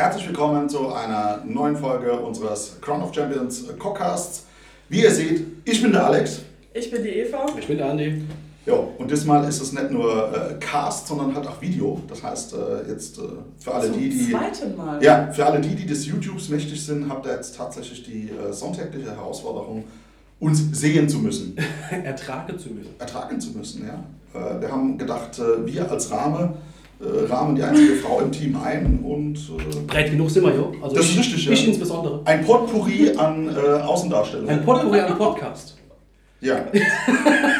Herzlich willkommen zu einer neuen Folge unseres Crown of Champions Cockcasts. Wie ihr seht, ich bin der Alex. Ich bin die Eva. Ich bin der Andi. Ja, und diesmal ist es nicht nur äh, Cast, sondern halt auch Video. Das heißt, äh, jetzt äh, für alle Zum die, die. zweiten Mal. Ja, für alle die, die des YouTubes mächtig sind, habt ihr jetzt tatsächlich die äh, sonntägliche Herausforderung, uns sehen zu müssen, Ertragen zu müssen. ertragen zu müssen. Ja. Äh, wir haben gedacht, äh, wir als Rahmen äh, rahmen die einzige Frau im Team ein und äh, Breit genug sind wir, jo. Also Das ich, ist richtig, ja. Ich insbesondere. ein Potpourri an äh, Außendarstellungen. Ein Potpourri an Podcast. Ja.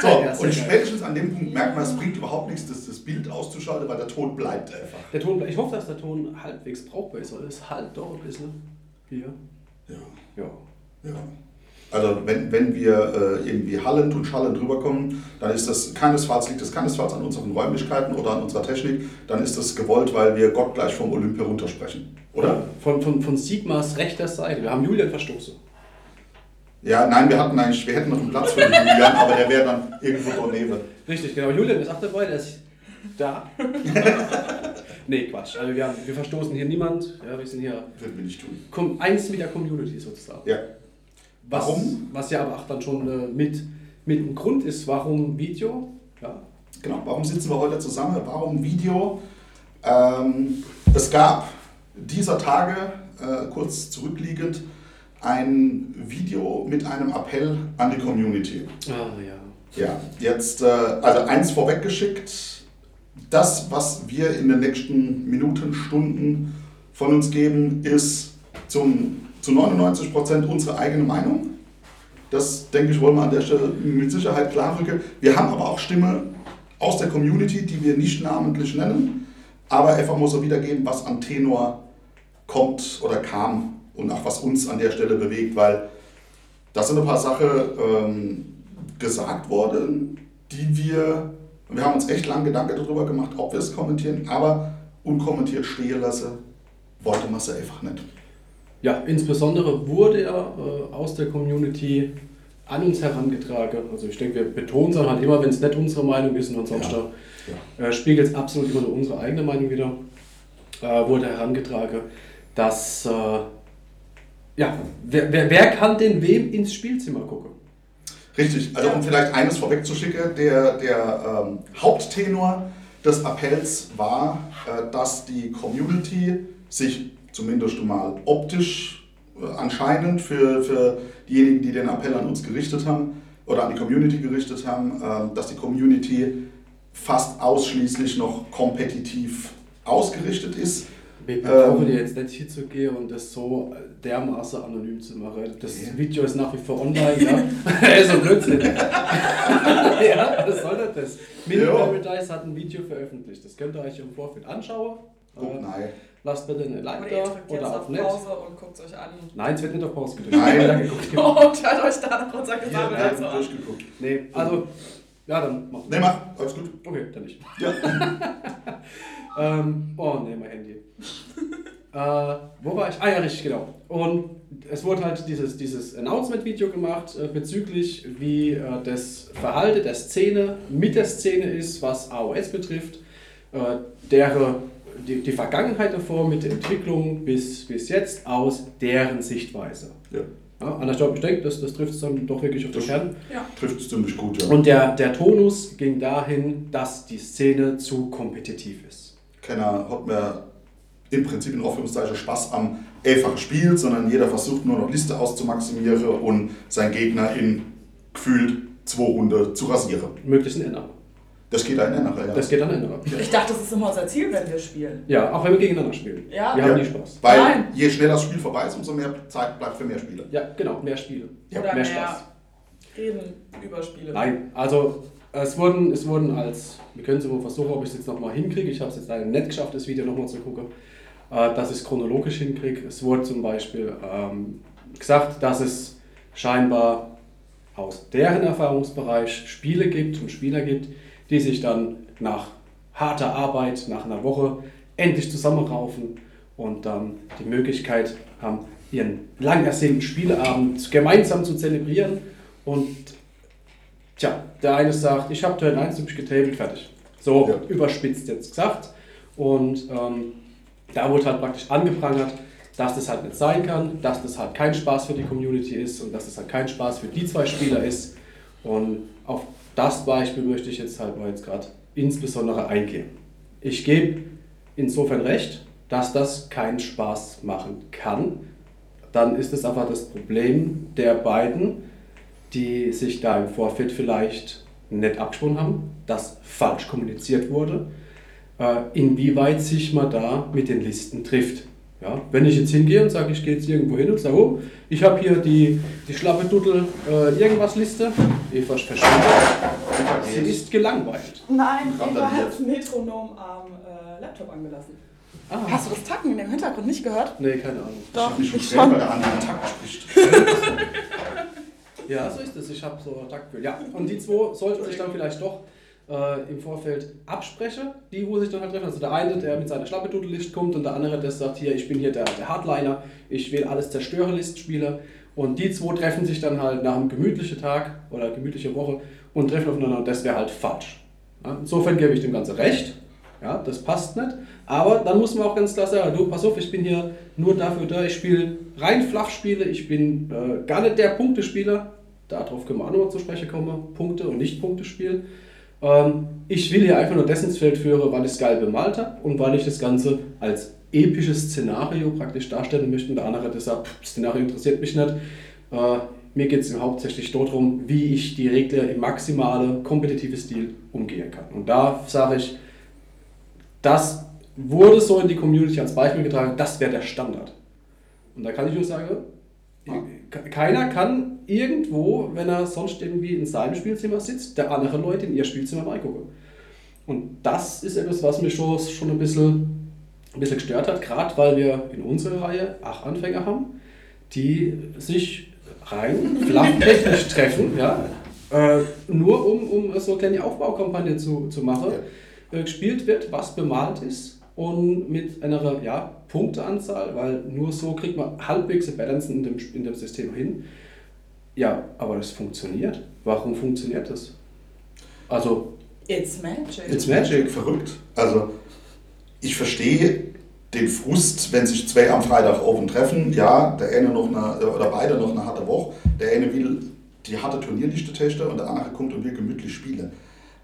So, Ja, und spätestens an dem Punkt merkt man, es bringt überhaupt nichts, das, das Bild auszuschalten, weil der Ton bleibt einfach. Der Ton, ich hoffe, dass der Ton halbwegs brauchbar ist, weil es halt doch ein bisschen hier. Ja. Ja. ja. Also wenn, wenn wir äh, irgendwie hallend und schallend rüberkommen, dann ist das keinesfalls, liegt das keinesfalls an unseren Räumlichkeiten oder an unserer Technik, dann ist das gewollt, weil wir Gott gleich vom Olymp heruntersprechen. Oder? Von, von, von Sigmas rechter Seite. Wir haben Julian verstoßen. Ja, nein, wir hatten eigentlich, wir hätten noch einen Platz für den Julian, aber der wäre dann irgendwo daneben. Richtig, genau. Julian ist auch dabei, der ist da. nee, Quatsch. Also wir, haben, wir verstoßen hier niemand. Ja, wir sind hier Würden wir nicht tun. eins mit der Community sozusagen. Ja. Was, Warum? Was ja aber auch dann schon äh, mit, mit ein Grund ist, warum Video. Ja, Genau, warum sitzen wir heute zusammen? Warum Video? Ähm, es gab dieser Tage, äh, kurz zurückliegend, ein Video mit einem Appell an die Community. Ah, ja. Ja, jetzt, äh, also eins vorweggeschickt, das, was wir in den nächsten Minuten, Stunden von uns geben, ist zum, zu 99 Prozent unsere eigene Meinung. Das, denke ich, wollen wir an der Stelle mit Sicherheit klarrücken. Wir haben aber auch Stimme aus der Community, die wir nicht namentlich nennen, aber einfach mal so wiedergeben, was an Tenor kommt oder kam und auch was uns an der Stelle bewegt, weil da sind ein paar Sachen ähm, gesagt worden, die wir, wir haben uns echt lange Gedanken darüber gemacht, ob wir es kommentieren, aber unkommentiert stehen lassen, wollte man es einfach nicht. Ja, insbesondere wurde er äh, aus der Community an uns herangetragen. Also ich denke, wir betonen es halt immer, wenn es nicht unsere Meinung ist und ansonsten Ja. äh, spiegelt es absolut immer nur unsere eigene Meinung wieder. Äh, wurde herangetragen, dass äh, ja, wer, wer, wer kann denn wem ins Spielzimmer gucken? Richtig, also um vielleicht eines vorwegzuschicken, der, der ähm, Haupttenor des Appells war, äh, dass die Community sich zumindest mal optisch äh, anscheinend für, für diejenigen, die den Appell an uns gerichtet haben oder an die Community gerichtet haben, äh, dass die Community fast ausschließlich noch kompetitiv ausgerichtet ist. Wir Ähm. brauchen dir jetzt nicht hinzugehen und das so dermaßen anonym zu machen. Das Ja. Video ist nach wie vor online, ja. ein Blödsinn. ja, was soll das? Mini. Paradise hat ein Video veröffentlicht. Das könnt ihr euch im Vorfeld anschauen. Guck, Äh, nein. lasst bitte eine Like ihr da oder auf auf Net. Pause und guckt es euch an. Nein, es wird nicht auf Pause gedrückt. Nein. Geguckt. Und hört euch da noch unser Gesammel werden dazu an. durchgeguckt. Nee, also, ja, dann mach Ne, mach, alles gut. Okay, dann nicht. Ja. Ähm, oh ne, mein Handy. äh, wo war ich? Ah ja, richtig, genau. Und es wurde halt dieses, dieses Announcement-Video gemacht äh, bezüglich, wie äh, das Verhalten der Szene mit der Szene ist, was AOS betrifft, äh, deren, die, die Vergangenheit davor mit der Entwicklung bis, bis jetzt aus deren Sichtweise. Ja, Ja, Anna, ich glaube, ich denke, das, das trifft es dann doch wirklich auf den Das- Kern. Ja. trifft es ziemlich gut, ja. Und der, der Tonus ging dahin, dass die Szene zu kompetitiv ist. keiner hat mehr im Prinzip in Anführungszeichen Spaß am einfachen Spiel, sondern jeder versucht nur noch Liste auszumaximieren und seinen Gegner in gefühlt zwei Runden zu rasieren. Möglichst ein Ender. Das geht ein Änderer, ja. Das geht dann Ender. Ich dachte, das ist immer unser Ziel, wenn wir spielen. Ja, auch wenn wir gegeneinander spielen. Ja. Wir Ja. haben nie Spaß. Weil Nein. je schneller das Spiel vorbei ist, umso mehr Zeit bleibt für mehr Spiele. Ja, genau, mehr Spiele. Ja, Oder mehr mehr, Spaß. reden über Spiele. Nein, also es wurden, es wurden als, wir können es immer versuchen, ob ich es jetzt nochmal hinkriege. Ich habe es jetzt leider nicht geschafft, das Video nochmal zu gucken, äh, dass ich es chronologisch hinkriege. Es wurde zum Beispiel ähm, gesagt, dass es scheinbar aus deren Erfahrungsbereich Spiele gibt und Spieler gibt, die sich dann nach harter Arbeit, nach einer Woche endlich zusammenraufen und dann die Möglichkeit haben, ihren lang ersehnten Spieleabend gemeinsam zu zelebrieren. Und tja, der eine sagt, ich habe Turn 1 hab ich getabelt, fertig. So Ja. überspitzt jetzt gesagt. Und ähm, da wurde halt praktisch angeprangert, dass das halt nicht sein kann, dass das halt kein Spaß für die Community ist und dass das halt kein Spaß für die zwei Spieler ist. Und auf das Beispiel möchte ich jetzt halt mal jetzt gerade insbesondere eingehen. Ich gebe insofern recht, dass das keinen Spaß machen kann. Dann ist es einfach das Problem der beiden, die sich da im Vorfeld vielleicht nicht abgesprochen haben, dass falsch kommuniziert wurde, äh, inwieweit sich man da mit den Listen trifft. Ja, wenn ich jetzt hingehe und sage, ich gehe jetzt irgendwo hin und sage, oh, ich habe hier die, die schlappe Dudel äh, irgendwas Liste, Eva verschwindet, sie ist gelangweilt. Nein, Eva hat das Metronom am äh, Laptop angelassen. Ah. Hast du das Tacken in dem Hintergrund nicht gehört? Nee, keine Ahnung. Doch, ich ich schon. schon. der andere spricht. Ja, so ist es. Ich habe so Taktgefühl. Ja, und die zwei sollten sich dann vielleicht doch äh, im Vorfeld absprechen, die, wo sich dann halt treffen. Also der eine, der mit seiner Schlappedudelist kommt und der andere, der sagt, hier, ich bin hier der, der Hardliner, ich will alles Zerstörerlist-Spieler. Und die zwei treffen sich dann halt nach einem gemütlichen Tag oder gemütliche Woche und treffen aufeinander und das wäre halt falsch. Ja, insofern gebe ich dem Ganze recht. Ja, das passt nicht. Aber dann muss man auch ganz klar sagen, du, pass auf, ich bin hier nur dafür da, ich spiele rein Flachspiele, ich bin äh, gar nicht der Punktespieler. Darauf können wir auch nochmal zu sprechen kommen, Punkte und Nicht-Punkte-Spiel. Ähm, ich will hier einfach nur das ins Feld führen, weil ich es geil bemalt habe und weil ich das Ganze als episches Szenario praktisch darstellen möchte. Und der andere, der sagt, Szenario interessiert mich nicht. Äh, mir geht es hauptsächlich darum, wie ich die Regler im maximalen kompetitiven Stil umgehen kann. Und da sage ich, das wurde so in die Community als Beispiel getragen, das wäre der Standard. Und da kann ich nur sagen, keiner kann irgendwo, wenn er sonst irgendwie in seinem Spielzimmer sitzt, der andere Leute in ihr Spielzimmer reingucken. Und das ist etwas, was mich schon, schon ein, bisschen, ein bisschen gestört hat, gerade weil wir in unserer Reihe acht Anfänger haben, die sich rein flachtechnisch treffen, ja, äh, nur um, um so eine kleine Aufbaukampagne zu, zu machen. Äh, gespielt wird, was bemalt ist und mit einer ja, Punkteanzahl, weil nur so kriegt man halbwegs eine Balance in dem, in dem System hin. Ja, aber das funktioniert. Warum funktioniert das? Also, It's magic. it's magic. Verrückt. Also, ich verstehe den Frust, wenn sich zwei am Freitag oben treffen. Ja, der eine noch eine, oder beide noch eine harte Woche. Der eine will die harte Turnierliste testen und der andere kommt und will gemütlich spielen.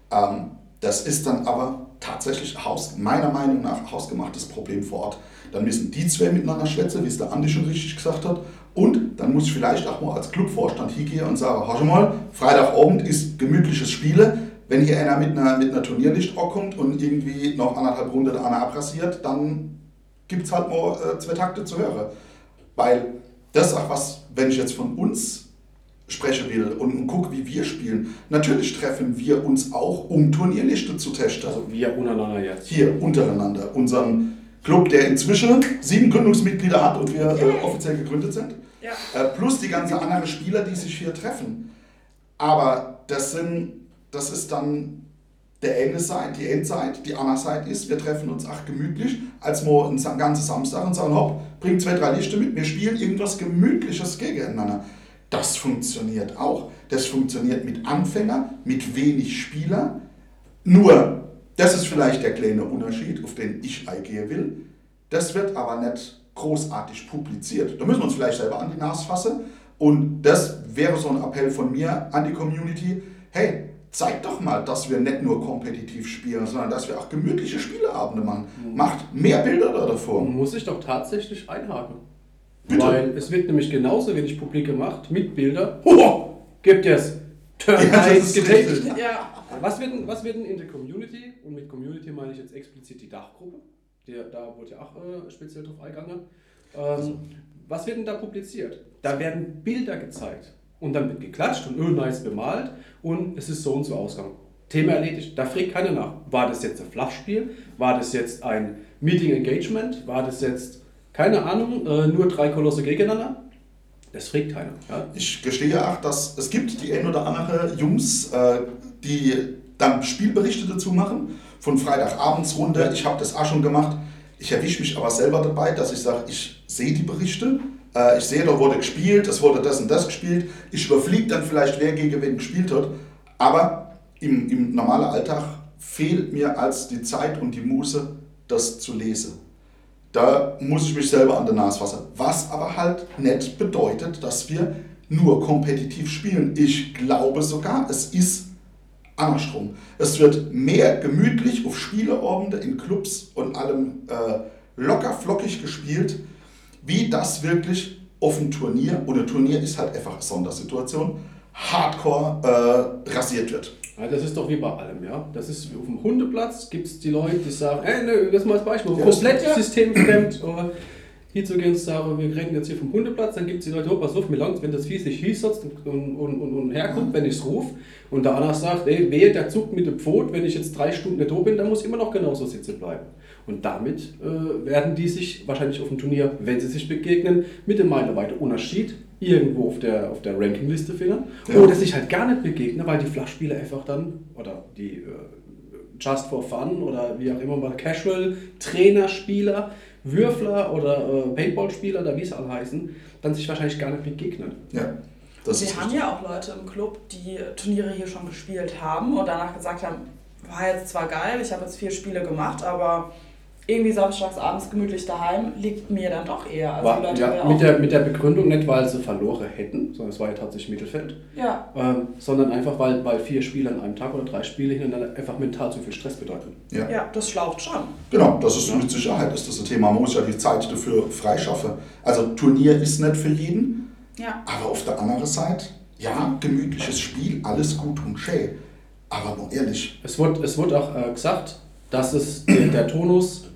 Ähm, das ist dann aber tatsächlich Haus, meiner Meinung nach hausgemachtes Problem vor Ort. Dann müssen die zwei miteinander schwätzen, wie es der Andi schon richtig gesagt hat. Und dann muss ich vielleicht auch mal als Clubvorstand hingehen und sagen, schau mal, Freitagabend ist gemütliches Spiele. Wenn hier einer mit einer, mit einer Turnierlicht kommt und irgendwie noch anderthalb Runde der andere abrasiert, dann gibt es halt mal äh, zwei Takte zu hören. Weil das auch was, wenn ich jetzt von uns sprechen will und, und gucke, wie wir spielen. Natürlich treffen wir uns auch, um Turnierliste zu testen. Also wir untereinander jetzt. Hier untereinander. Unseren Club, der inzwischen sieben Gründungsmitglieder hat und wir äh, offiziell gegründet sind. Ja. Äh, plus die ganzen anderen Spieler, die sich hier treffen. Aber das sind, das ist dann der eine Seite, die Endzeit, die andere Seite ist, wir treffen uns auch gemütlich, als wir einen ganzen Samstag und sagen, hopp, bring zwei, drei Lichter mit, wir spielen irgendwas Gemütliches gegeneinander. Das funktioniert auch. Das funktioniert mit Anfänger, mit wenig Spieler. Nur, das ist vielleicht der kleine Unterschied, auf den ich eingehen will. Das wird aber nicht großartig publiziert. Da müssen wir uns vielleicht selber an die Nase fassen. Und das wäre so ein Appell von mir an die Community. Hey, zeigt doch mal, dass wir nicht nur kompetitiv spielen, sondern dass wir auch gemütliche Spieleabende machen. Macht mehr Bilder da davor. Muss ich doch tatsächlich einhaken. Bitte? Weil es wird nämlich genauso wenig publik gemacht mit Bildern. Hoho! Gibt es Turn Ja, das 1 ist getaped. richtig. Ja. Was wird, denn, was wird denn in der Community, und mit Community meine ich jetzt explizit die Dachgruppe, der, da wurde ja auch äh, speziell drauf eingegangen, ähm, was wird denn da publiziert? Da werden Bilder gezeigt und dann wird geklatscht und öh, nice bemalt und es ist so und so ausgegangen. Thema erledigt. Da fragt keiner nach. War das jetzt ein Fluffspiel? War das jetzt ein Meeting Engagement? War das jetzt, keine Ahnung, äh, nur drei Kolosse gegeneinander? Das fragt keiner. Ja? Ich gestehe auch, dass es gibt die ein oder andere Jungs, äh, die dann Spielberichte dazu machen, von Freitagabendsrunde. Ich habe das auch schon gemacht. Ich erwische mich aber selber dabei, dass ich sage, ich sehe die Berichte, äh, ich sehe, da wurde gespielt, es wurde das und das gespielt. Ich überfliege dann vielleicht, wer gegen wen gespielt hat. Aber im, im normalen Alltag fehlt mir als die Zeit und die Muße, das zu lesen. Da muss ich mich selber an der Nase fassen. Was aber halt nicht bedeutet, dass wir nur kompetitiv spielen. Ich glaube sogar, es ist andersrum. Es wird mehr gemütlich auf Spieleabende in Clubs und allem äh, locker flockig gespielt, wie das wirklich auf dem Turnier, und ein Turnier ist halt einfach eine Sondersituation, hardcore äh, rasiert wird. Ja, das ist doch wie bei allem, ja. Das ist auf dem Hundeplatz, gibt es die Leute, die sagen, ey, ne, das mal als Beispiel, ja, komplett systemfremd, oder hier zu gehen und sagen, wir reden jetzt hier vom Hundeplatz, dann gibt es die Leute, oh, pass auf, mir langt, wenn das Vieh sich hinsetzt und, und, und, und herkommt, wenn ich es rufe, und andere sagt, ey, wehe, der zuckt mit dem Pfot, wenn ich jetzt drei Stunden nicht da bin, dann muss ich immer noch genauso sitzen bleiben. Und damit äh, werden die sich wahrscheinlich auf dem Turnier, wenn sie sich begegnen, mit dem meilenweiten Unterschied irgendwo auf der, auf der Rankingliste finden. Ja. Oder sich halt gar nicht begegnen, weil die Flachspieler einfach dann, oder die äh, Just for Fun oder wie auch immer mal Casual Trainerspieler, Würfler oder äh, Paintball-Spieler, da wie es alle heißen, dann sich wahrscheinlich gar nicht begegnen. Ja. Das Wir haben ja auch Leute im Club, die Turniere hier schon gespielt haben und danach gesagt haben, war jetzt zwar geil, ich habe jetzt vier Spiele gemacht, aber irgendwie samstags abends gemütlich daheim liegt mir dann doch eher. Also war, ja, mit, der, mit der Begründung nicht, weil sie verloren hätten, sondern es war ja tatsächlich Mittelfeld. Ja. Ähm, sondern einfach, weil, weil vier Spiele an einem Tag oder drei Spiele hintereinander einfach mental zu viel Stress bedeuten. Ja, ja das schlaucht schon. Genau, das ist ja. mit Sicherheit ist das ein Thema. Man muss ja die Zeit dafür freischaffen. Also Turnier ist nicht für jeden, ja. aber auf der anderen Seite, ja, gemütliches Spiel, alles gut und schön. Aber nur ehrlich. Es wird, es wird auch äh, gesagt, dass es der, der Tonus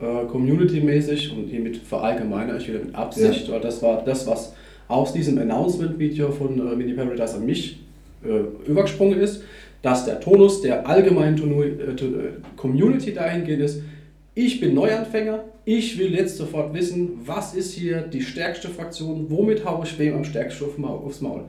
äh, community-mäßig und hiermit verallgemeine ich wieder mit Absicht, ja. das war das, was aus diesem Announcement-Video von äh, Mini Paradise an mich äh, übergesprungen ist, dass der Tonus der allgemeinen äh, äh, Community dahingehend ist, ich bin Neuanfänger, ich will jetzt sofort wissen, was ist hier die stärkste Fraktion, womit haue ich wem am stärksten aufs Maul.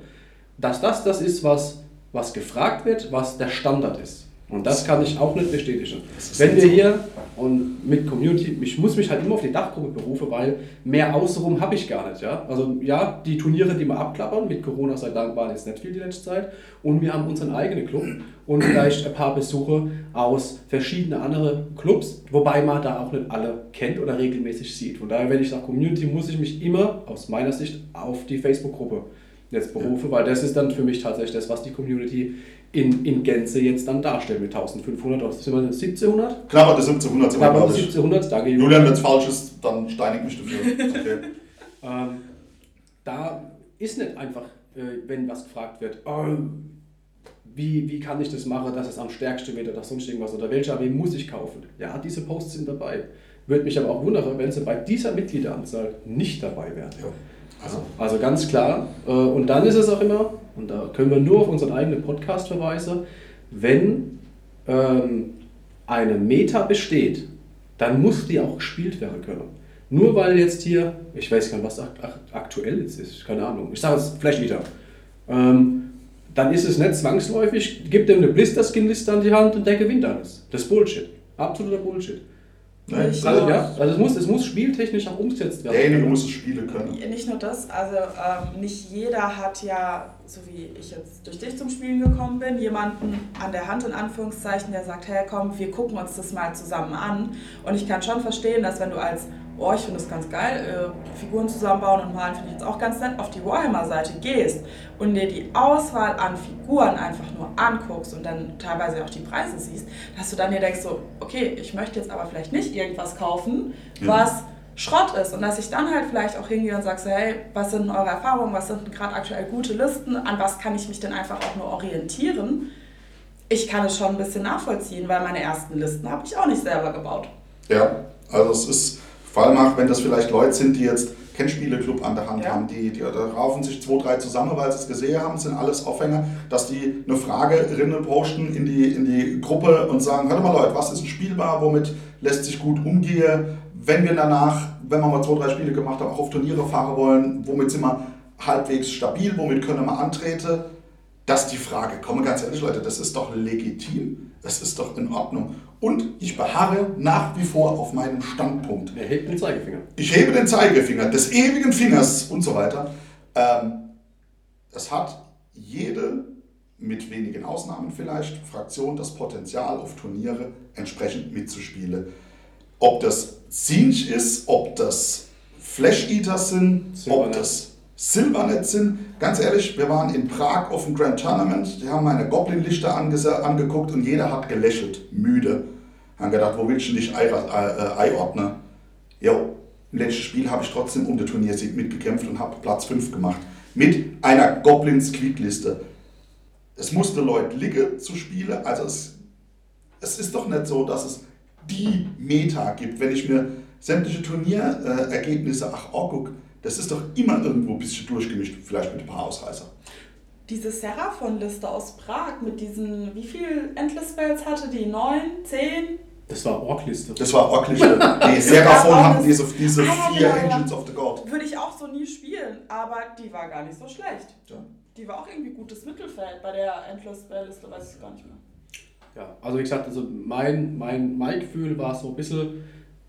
Dass das das ist, was, was gefragt wird, was der Standard ist. Und das kann ich auch nicht bestätigen. Wenn wir hier und mit Community, ich muss mich halt immer auf die Dachgruppe berufen, weil mehr außenrum habe ich gar nicht. Ja? Also ja, die Turniere, die wir abklappern, mit Corona sei Dank waren jetzt nicht viel die letzte Zeit. Und wir haben unseren eigenen Club und vielleicht ein paar Besuche aus verschiedenen anderen Clubs, wobei man da auch nicht alle kennt oder regelmäßig sieht. Von daher, wenn ich sage Community, muss ich mich immer aus meiner Sicht auf die Facebook-Gruppe jetzt berufe, weil das ist dann für mich tatsächlich das, was die Community in, in Gänze jetzt dann darstellen mit 1500 oder sind wir 1700? Knapper die 1700 sind wir, Knapper 1700, danke Julian. Wenn es falsch ist, dann steinig mich dafür. Okay. ähm, da ist nicht einfach, äh, wenn was gefragt wird, oh, wie, wie kann ich das machen, dass es am stärksten wird oder sonst irgendwas oder welche AW muss ich kaufen. Ja, diese Posts sind dabei. Würde mich aber auch wundern, wenn sie bei dieser Mitgliederanzahl nicht dabei wären. Ja. Also, also ganz klar. Äh, und dann ist es auch immer, und da können wir nur auf unseren eigenen Podcast verweisen, wenn ähm, eine Meta besteht, dann muss die auch gespielt werden können. Nur weil jetzt hier, ich weiß gar nicht, was aktuell jetzt ist, keine Ahnung, ich sage es vielleicht wieder, ähm, dann ist es nicht zwangsläufig, gibt dem eine Blister-Skin-Liste an die Hand und der gewinnt alles. Das ist Bullshit. Absoluter Bullshit. Nein, also, ja, also es muss, es muss spieltechnisch auch umgesetzt werden. Derjenige muss es spielen können. Nicht nur das, also ähm, nicht jeder hat ja, so wie ich jetzt durch dich zum Spielen gekommen bin, jemanden an der Hand in Anführungszeichen, der sagt, hey komm, wir gucken uns das mal zusammen an. Und ich kann schon verstehen, dass wenn du als oh, ich finde das ganz geil, äh, Figuren zusammenbauen und malen finde ich jetzt auch ganz nett, auf die Warhammer-Seite gehst und dir die Auswahl an Figuren einfach nur anguckst und dann teilweise auch die Preise siehst, dass du dann dir denkst so, okay, ich möchte jetzt aber vielleicht nicht irgendwas kaufen, was Schrott ist und dass ich dann halt vielleicht auch hingehe und sage so, hey, was sind eure Erfahrungen, was sind gerade aktuell gute Listen, an was kann ich mich denn einfach auch nur orientieren? Ich kann es schon ein bisschen nachvollziehen, weil meine ersten Listen habe ich auch nicht selber gebaut. Ja, also es ist vor allem auch, wenn das vielleicht Leute sind, die jetzt keinen Spieleclub an der Hand ja. haben, die, die da raufen sich zwei, drei zusammen, weil sie es gesehen haben, sind alles Aufhänger, dass die eine Frage rinnen posten in die, in die Gruppe und sagen, hört mal Leute, was ist spielbar, womit lässt sich gut umgehen, wenn wir danach, wenn wir mal zwei, drei Spiele gemacht haben, auch auf Turniere fahren wollen, womit sind wir halbwegs stabil, womit können wir antreten, dass die Frage, komme ganz ehrlich Leute, das ist doch legitim, das ist doch in Ordnung. Und ich beharre nach wie vor auf meinem Standpunkt. Er hebt den Zeigefinger. Ich hebe den Zeigefinger des ewigen Fingers und so weiter. Ähm, es hat jede, mit wenigen Ausnahmen vielleicht, Fraktion das Potenzial, auf Turniere entsprechend mitzuspielen. ob das Zinch ist, ob das Flash Eaters sind, ob das Silvernet sind. Ganz ehrlich, wir waren in Prag auf dem Grand Tournament, die haben meine Goblin-Lichter angeguckt und jeder hat gelächelt, müde. Haben gedacht, wo willst du dich ei- äh, einordnen? Jo, im letzten Spiel habe ich trotzdem um den Turniersieg mitgekämpft und habe Platz 5 gemacht. Mit einer Goblins-Quick-Liste. Es musste Leute liegen zu spielen, also es, es ist doch nicht so, dass es die Meta gibt. Wenn ich mir sämtliche Turnierergebnisse ach oh, guck, das ist doch immer irgendwo ein bisschen durchgemischt, vielleicht mit ein paar Ausreißer. Diese Seraphon-Liste aus Prag mit diesen, wie viel Endless Spells hatte die? Neun? Zehn? Das war Orkliste. Das war ordentliche. Die Seraphon haben auch diese, diese Ah, vier ja. Engines of the God. Würde ich auch so nie spielen, aber die war gar nicht so schlecht. Ja. Die war auch irgendwie gutes Mittelfeld. Bei der Endless Spell-Liste weiß ich gar nicht mehr. Ja, also wie gesagt, also mein, mein, mein Gefühl war so ein bisschen,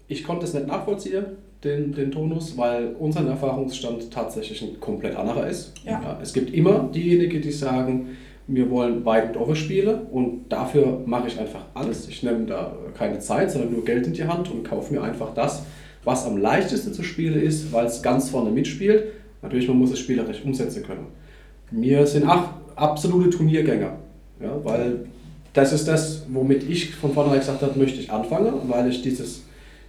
ich konnte es nicht nachvollziehen, den, den Tonus, weil unser Erfahrungsstand tatsächlich ein komplett anderer ist. Ja. es gibt immer diejenigen, die sagen, wir wollen weit und offen spielen und dafür mache ich einfach alles. Ich nehme da keine Zeit, sondern nur Geld in die Hand und kaufe mir einfach das, was am leichtesten zu spielen ist, weil es ganz vorne mitspielt. Natürlich, man muss es spielerisch umsetzen können. Wir sind auch absolute Turniergänger, ja, weil das ist das, womit ich von vornherein gesagt habe, möchte ich anfangen, weil ich dieses,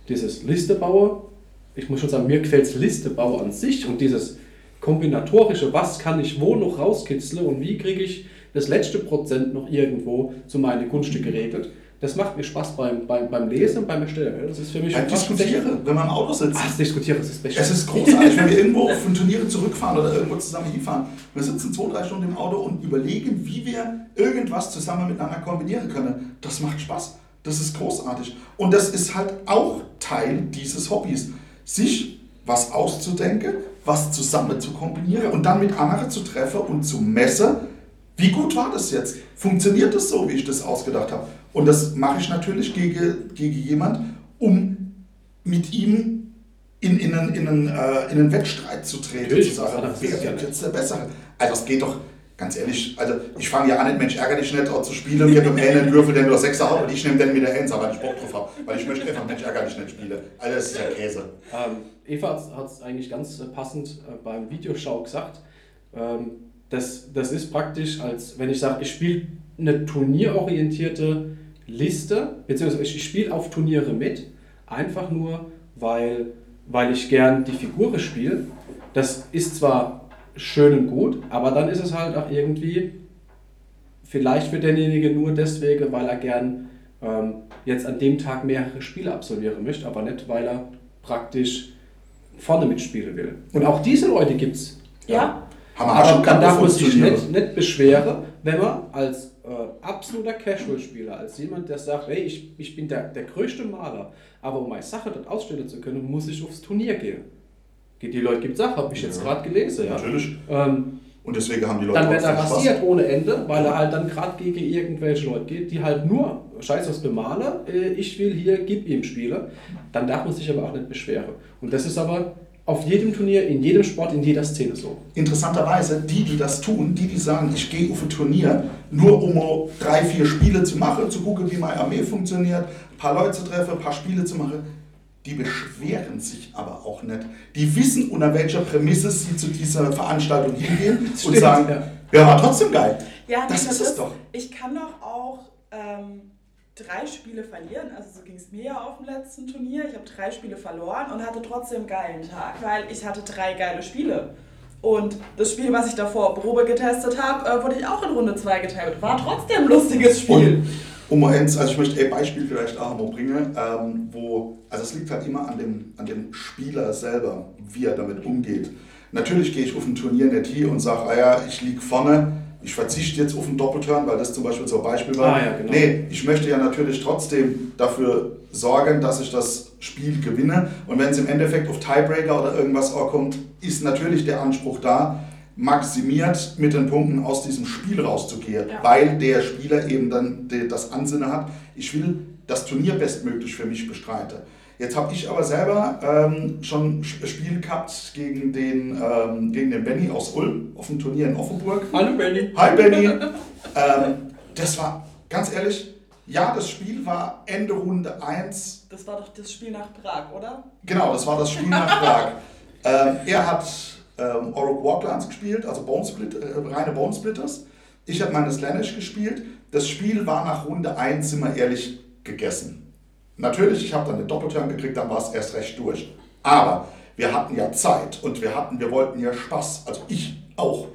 dieses Liste baue. Ich muss schon sagen, mir gefällt das Listebau an sich und dieses kombinatorische, was kann ich wo noch rauskitzeln und wie kriege ich das letzte Prozent noch irgendwo zu meinen Gunststücke geregelt. Das macht mir Spaß beim, beim, beim Lesen und beim Erstellen. Das ist für mich Beim fast Diskutieren, wenn man im Auto sitzt. Ach, Diskutieren ist das Beste. Es ist großartig, wenn wir irgendwo von Turnieren zurückfahren oder irgendwo zusammen hinfahren. Wir sitzen zwei, drei Stunden im Auto und überlegen, wie wir irgendwas zusammen miteinander kombinieren können. Das macht Spaß. Das ist großartig. Und das ist halt auch Teil dieses Hobbys. Sich was auszudenken, was zusammen zu kombinieren und dann mit anderen zu treffen und zu messen, wie gut war das jetzt? Funktioniert das so, wie ich das ausgedacht habe? Und das mache ich natürlich gegen, gegen jemand, um mit ihm in, in, einen, in, einen, äh, in einen Wettstreit zu treten, Natürlich, zu sagen, wer wird jetzt der Bessere? Also das geht doch, ganz ehrlich, also ich fange ja an, Mensch, ärgere dich nicht, auch zu spielen, gebe dem einen Würfel, der nur Sechser hat und ich nehme den mit der Eins, weil ich Bock drauf habe, weil ich möchte einfach Mensch, ärgere dich nicht spielen. Also das ist ja Käse. Ähm, Eva hat es eigentlich ganz äh, passend äh, beim Videoschau gesagt. Ähm, das, das ist praktisch, als wenn ich sage, ich spiele eine turnierorientierte Liste, beziehungsweise ich spiele auf Turniere mit, einfach nur, weil, weil ich gern die Figuren spiele. Das ist zwar schön und gut, aber dann ist es halt auch irgendwie vielleicht für denjenigen nur deswegen, weil er gern ähm, jetzt an dem Tag mehrere Spiele absolvieren möchte, aber nicht, weil er praktisch vorne mitspielen will. Und auch diese Leute gibt es. Ja. Auch Aber schon dann darf man sich nicht, nicht beschweren, wenn man als äh, absoluter Casual-Spieler, als jemand, der sagt, hey, ich, ich bin der, der größte Maler, aber um meine Sache dort ausstellen zu können, muss ich aufs Turnier gehen. Die Leute gibt es auch, habe ich jetzt Ja. gerade gelesen. Ja. Natürlich. Ähm, Und deswegen haben die Leute dann wird er Spaß. rasiert ohne Ende, weil er halt dann gerade gegen irgendwelche Leute geht, die halt nur Scheiß aus bemale, äh, ich will hier, gib ihm Spiele. Dann darf man sich aber auch nicht beschweren. Und das ist aber auf jedem Turnier, in jedem Sport, in jeder Szene so. Interessanterweise, die, die das tun, die, die sagen, ich gehe auf ein Turnier, nur um drei, vier Spiele zu machen, zu gucken, wie meine Armee funktioniert, ein paar Leute zu treffen, ein paar Spiele zu machen, die beschweren sich aber auch nicht. Die wissen, unter welcher Prämisse sie zu dieser Veranstaltung hingehen und Stimmt, sagen, ja. ja, war trotzdem geil. Ja, Das nicht ist es doch. Ich kann doch auch ähm, drei Spiele verlieren. Also so ging es mir ja auf dem letzten Turnier. Ich habe drei Spiele verloren und hatte trotzdem einen geilen Tag, weil ich hatte drei geile Spiele. Und das Spiel, was ich davor Probe getestet habe, äh, wurde ich auch in Runde 2 geteilt. War trotzdem ein lustiges Spiel. Und um mal eins, also ich möchte ein Beispiel vielleicht auch mal bringen, ähm, wo, also es liegt halt immer an dem, an dem Spieler selber, wie er damit umgeht. Natürlich gehe ich auf ein Turnier nicht hier und sage, ah ja, ich liege vorne, ich verzichte jetzt auf einen Doppelturn, weil das zum Beispiel so ein Beispiel war. Ah ja, genau. Nee, ich möchte ja natürlich trotzdem dafür sorgen, dass ich das Spiel gewinne. Und wenn es im Endeffekt auf Tiebreaker oder irgendwas ankommt, ist natürlich der Anspruch da, maximiert mit den Punkten aus diesem Spiel rauszugehen, Ja. weil der Spieler eben dann das Ansinnen hat, ich will das Turnier bestmöglich für mich bestreiten. Jetzt habe ich aber selber ähm, schon ein Spiel gehabt gegen den, ähm, gegen den Benny aus Ulm auf dem Turnier in Offenburg. Hallo Benny. Hi Benny. ähm, das war ganz ehrlich, Ja, das Spiel war Ende Runde 1. Das war doch das Spiel nach Prag, oder? Genau, das war das Spiel nach Prag. ähm, er hat ähm, Orok Warclans gespielt, also Bonesplit, äh, reine Bonesplitters. Ich habe meine Slanish gespielt. Das Spiel war nach Runde 1, sind wir ehrlich, gegessen. Natürlich, ich habe dann den Doppelturn gekriegt, dann war es erst recht durch. Aber wir hatten ja Zeit und wir hatten, wir wollten ja Spaß, also ich auch.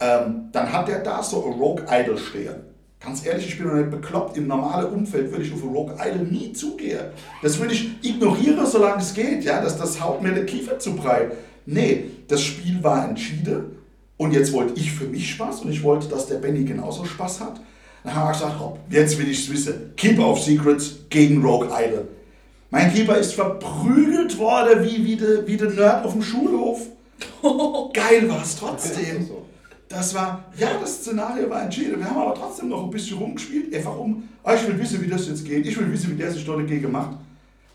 Ähm, dann hat der da so ein Rogue Idol stehen. Ganz ehrlich, ich bin noch nicht bekloppt. Im normalen Umfeld würde ich auf Rogue Idol nie zugehen. Das würde ich ignorieren, solange es geht. Ja? Das, das haut mir den Kiefer zu breit. Nee, das Spiel war entschieden. Und jetzt wollte ich für mich Spaß und ich wollte, dass der Benny genauso Spaß hat. Dann haben wir gesagt, oh, jetzt will ich es wissen. Keeper of Secrets gegen Rogue Idol. Mein Keeper ist verprügelt worden wie, wie der wie de Nerd auf dem Schulhof. Geil war es trotzdem. Das war, ja, das Szenario war entschieden. Wir haben aber trotzdem noch ein bisschen rumgespielt, einfach um, ah, ich will wissen, wie das jetzt geht. Ich will wissen, wie der sich dort dagegen macht.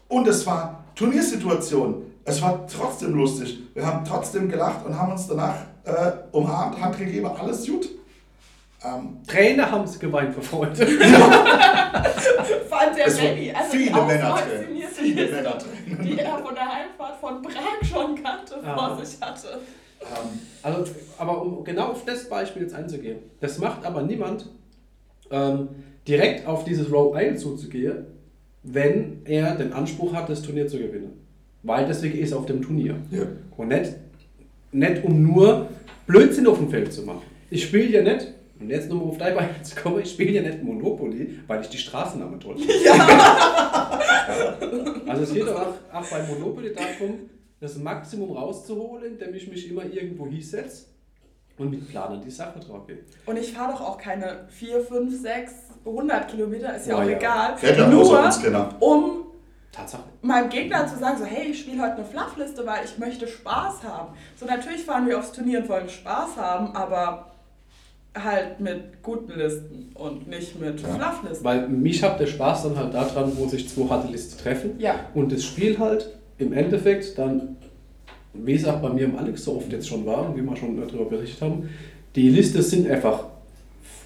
Und es war Turniersituation. Es war trotzdem lustig. Wir haben trotzdem gelacht und haben uns danach äh, umarmt, Hand gegeben, alles gut. Ähm, Trainer haben es geweint vor Freude. Fand der Benny, also viele die Männer ausfaszinierte Viele Männer die er von der Heimfahrt von Prag schon kannte, Ah. vor sich hatte. Ähm, Also, aber um genau auf das Beispiel jetzt einzugehen, das macht aber niemand, ähm, direkt auf dieses Row Isle zuzugehen, wenn er den Anspruch hat, das Turnier zu gewinnen. Weil deswegen ist er auf dem Turnier. ja. Und nicht, nicht um nur Blödsinn auf dem Feld zu machen. Ich spiele ja nicht, und jetzt nochmal auf dein Beispiel zu kommen, ich spiele ja nicht Monopoly, weil ich die Straßennamen toll finde. Also es geht doch auch, auch bei Monopoly darum, das Maximum rauszuholen, indem ich mich immer irgendwo hinsetze und mit Plan an die Sache drauf gehe. Und ich fahre doch auch keine 4, 5, 6, 100 Kilometer, ist ja Oh auch ja. egal. Ja Nur genau. um Tatsache. meinem Gegner zu sagen, so hey, ich spiele heute eine Fluffliste, weil ich möchte Spaß haben. So natürlich fahren wir aufs Turnier und wollen Spaß haben, aber halt mit guten Listen und nicht mit Ja. Flufflisten. Weil mich hat der Spaß dann halt daran, wo sich zwei harte Listen treffen Ja. und das Spiel halt im Endeffekt dann, wie es auch bei mir im Alex so oft jetzt schon war und wie wir schon darüber berichtet haben, die Liste sind einfach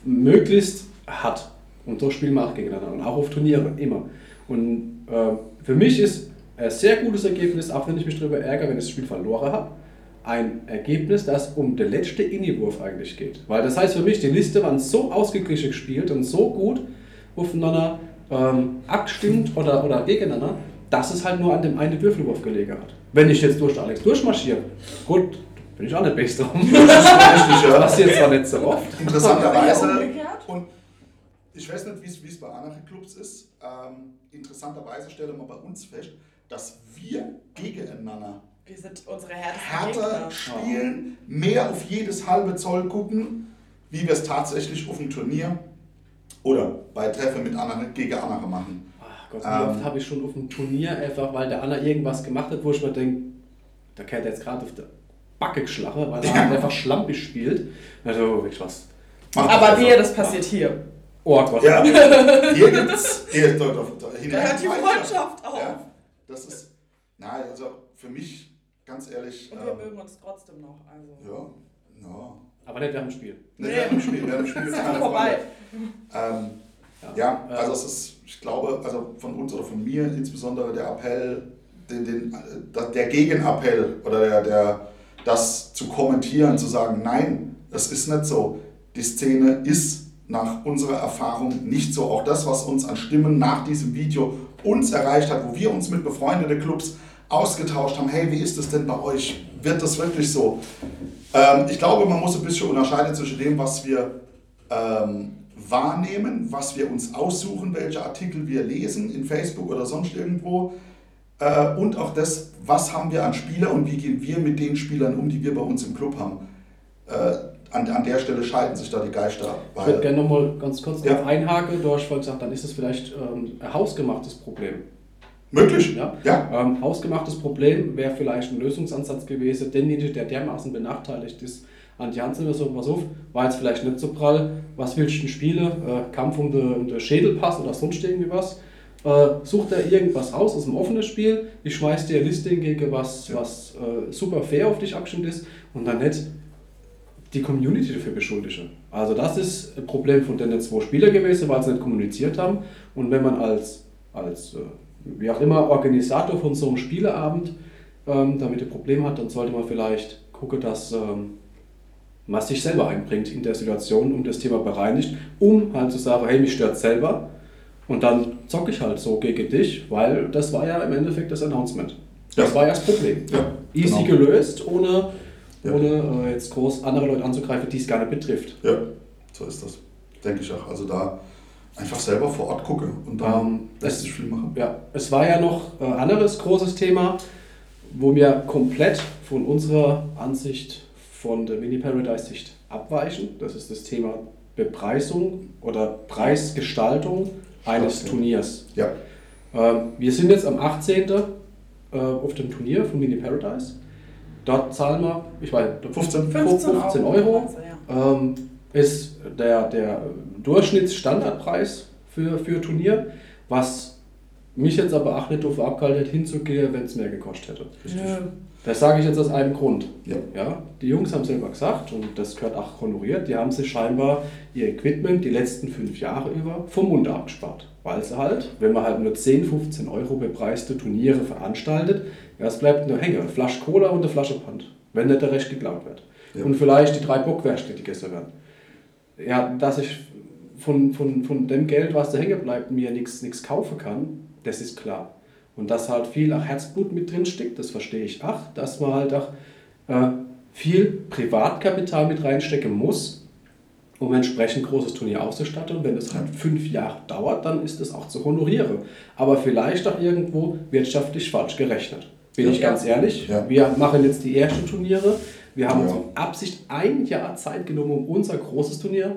möglichst hart und so spielen wir auch gegeneinander und auch auf Turnieren immer. Und äh, für mich ist ein sehr gutes Ergebnis, auch wenn ich mich darüber ärgere, wenn ich das Spiel verloren habe, ein Ergebnis, das um den letzten Innewurf eigentlich geht. Weil das heißt für mich, die Liste waren so ausgeglichen gespielt und so gut aufeinander ähm, abgestimmt oder, oder gegeneinander, dass es halt nur an dem einen Würfelwurf gelegen hat. Wenn ich jetzt durch Alex durchmarschiere, gut, bin ich auch nicht best drum. Das ist richtig, ja. Passiert zwar nicht so oft. Interessanterweise, und ich weiß nicht, wie es- bei anderen Clubs ist, ähm, interessanterweise stellen wir bei uns fest, dass wir gegeneinander Wir sind unsere härter spielen, mehr auf jedes halbe Zoll gucken, wie wir es tatsächlich auf dem Turnier oder bei Treffen mit anderen gegen andere machen. Ach Gott, wie Ähm. oft habe ich schon auf dem Turnier einfach, weil der Anna irgendwas gemacht hat, wo ich mir denke, da kennt er jetzt gerade auf der Backe geschlagen, weil er halt einfach schlampig spielt. Also, wirklich was. Aber wehe, das passiert hier. Oh Gott. Ja, hier gibt es. Hier, da, da, da, Da hört die Freundschaft auf. Ja, das ist. Na, also für mich, ganz ehrlich. Und wir ähm, mögen uns trotzdem noch. Also. ja, ja. Aber nicht während dem Spiel. Nee, Nee. während dem Spiel, während dem Spiel Ist ist vorbei. Ähm, ja, also es ist, ich glaube, also von uns oder von mir insbesondere der Appell, den, den, äh, der Gegenappell oder der, der, das zu kommentieren, zu sagen, nein, das ist nicht so. Die Szene ist nach unserer Erfahrung nicht so. Auch das, was uns an Stimmen nach diesem Video uns erreicht hat, wo wir uns mit befreundeten Clubs ausgetauscht haben, hey, wie ist das denn bei euch? Wird das wirklich so? Ähm, ich glaube, man muss ein bisschen unterscheiden zwischen dem, was wir ähm, wahrnehmen, was wir uns aussuchen, welche Artikel wir lesen in Facebook oder sonst irgendwo äh, und auch das, was haben wir an Spieler und wie gehen wir mit den Spielern um, die wir bei uns im Club haben. Äh, an, an der Stelle scheiden sich da die Geister. Ich würde gerne nochmal ganz kurz Ja. darauf einhaken. Du hast vorhin gesagt, dann ist es vielleicht ähm, ein hausgemachtes Problem. möglich? Ja? Ja. Ähm, hausgemachtes Problem wäre vielleicht ein Lösungsansatz gewesen, denjenige, der dermaßen benachteiligt ist, an die Hand nehmen, so, pass auf, war jetzt vielleicht nicht so prall, was willst du denn spielen? Äh, Kampf um den um den Schädelpass oder sonst irgendwie was. Äh, sucht er irgendwas raus aus dem offenen Spiel, ich schmeiß dir eine Liste hingegen, was, Ja. was äh, super fair auf dich abgestimmt ist und dann nicht die Community dafür beschuldige. Also das ist ein Problem von den zwei Spielern gewesen, weil sie nicht kommuniziert haben. Und wenn man als, als äh, wie auch immer, Organisator von so einem Spieleabend ähm, damit ein Problem hat, dann sollte man vielleicht gucken, dass ähm, man sich selber einbringt in der Situation und das Thema bereinigt, um halt zu sagen, hey, mich stört selber. Und dann zocke ich halt so gegen dich, weil das war ja im Endeffekt das Announcement. Das Ja. war ja das Problem. Ja, Easy genau. gelöst, ohne, Ja. ohne äh, jetzt groß andere Leute anzugreifen, die es gar nicht betrifft. Ja, so ist das. Denke ich auch. Also da einfach selber vor Ort gucke und dann Ähm, lässt sich viel machen. Ja, es war ja noch ein anderes großes Thema, wo wir komplett von unserer Ansicht von der Mini-Paradise-Sicht abweichen. Das ist das Thema Bepreisung oder Preisgestaltung eines Okay. Turniers. Ja, Ähm, wir sind jetzt am 18. äh, auf dem Turnier von Mini Paradise. Dort zahlen wir, ich weiß, 15. 15 Euro. 15 Euro. Also, ja. ähm, ist der, der Durchschnittsstandardpreis für, für Turnier, was mich jetzt aber auch nicht dafür abgehalten hat, hinzugehen, wenn es mehr gekostet hätte. Nö. Das sage ich jetzt aus einem Grund. Ja. Ja, die Jungs haben selber gesagt, und das gehört auch honoriert, die haben sich scheinbar ihr Equipment die letzten fünf Jahre über vom Mund abgespart. Weil sie halt, wenn man halt nur 10, 15 Euro bepreiste Turniere veranstaltet, ja, es bleibt nur hängen. Eine Flasche Cola und eine Flasche Pant, wenn nicht der Rest geklaut wird. Ja. Und vielleicht die drei Bockwürste, die gegessen werden. Ja, dass ich von, von, von dem Geld, was da hängen bleibt, mir nichts kaufen kann, das ist klar. Und dass halt viel auch Herzblut mit drin steckt, das verstehe ich auch, dass man halt auch äh, viel Privatkapital mit reinstecken muss, um entsprechend großes Turnier auszustatten. Und wenn es halt fünf Jahre dauert, dann ist es auch zu honorieren. Aber vielleicht auch irgendwo wirtschaftlich falsch gerechnet. Bin Ja. ich ganz ehrlich. Ja. Wir machen jetzt die ersten Turniere. Wir haben Ja. uns mit Absicht ein Jahr Zeit genommen, um unser großes Turnier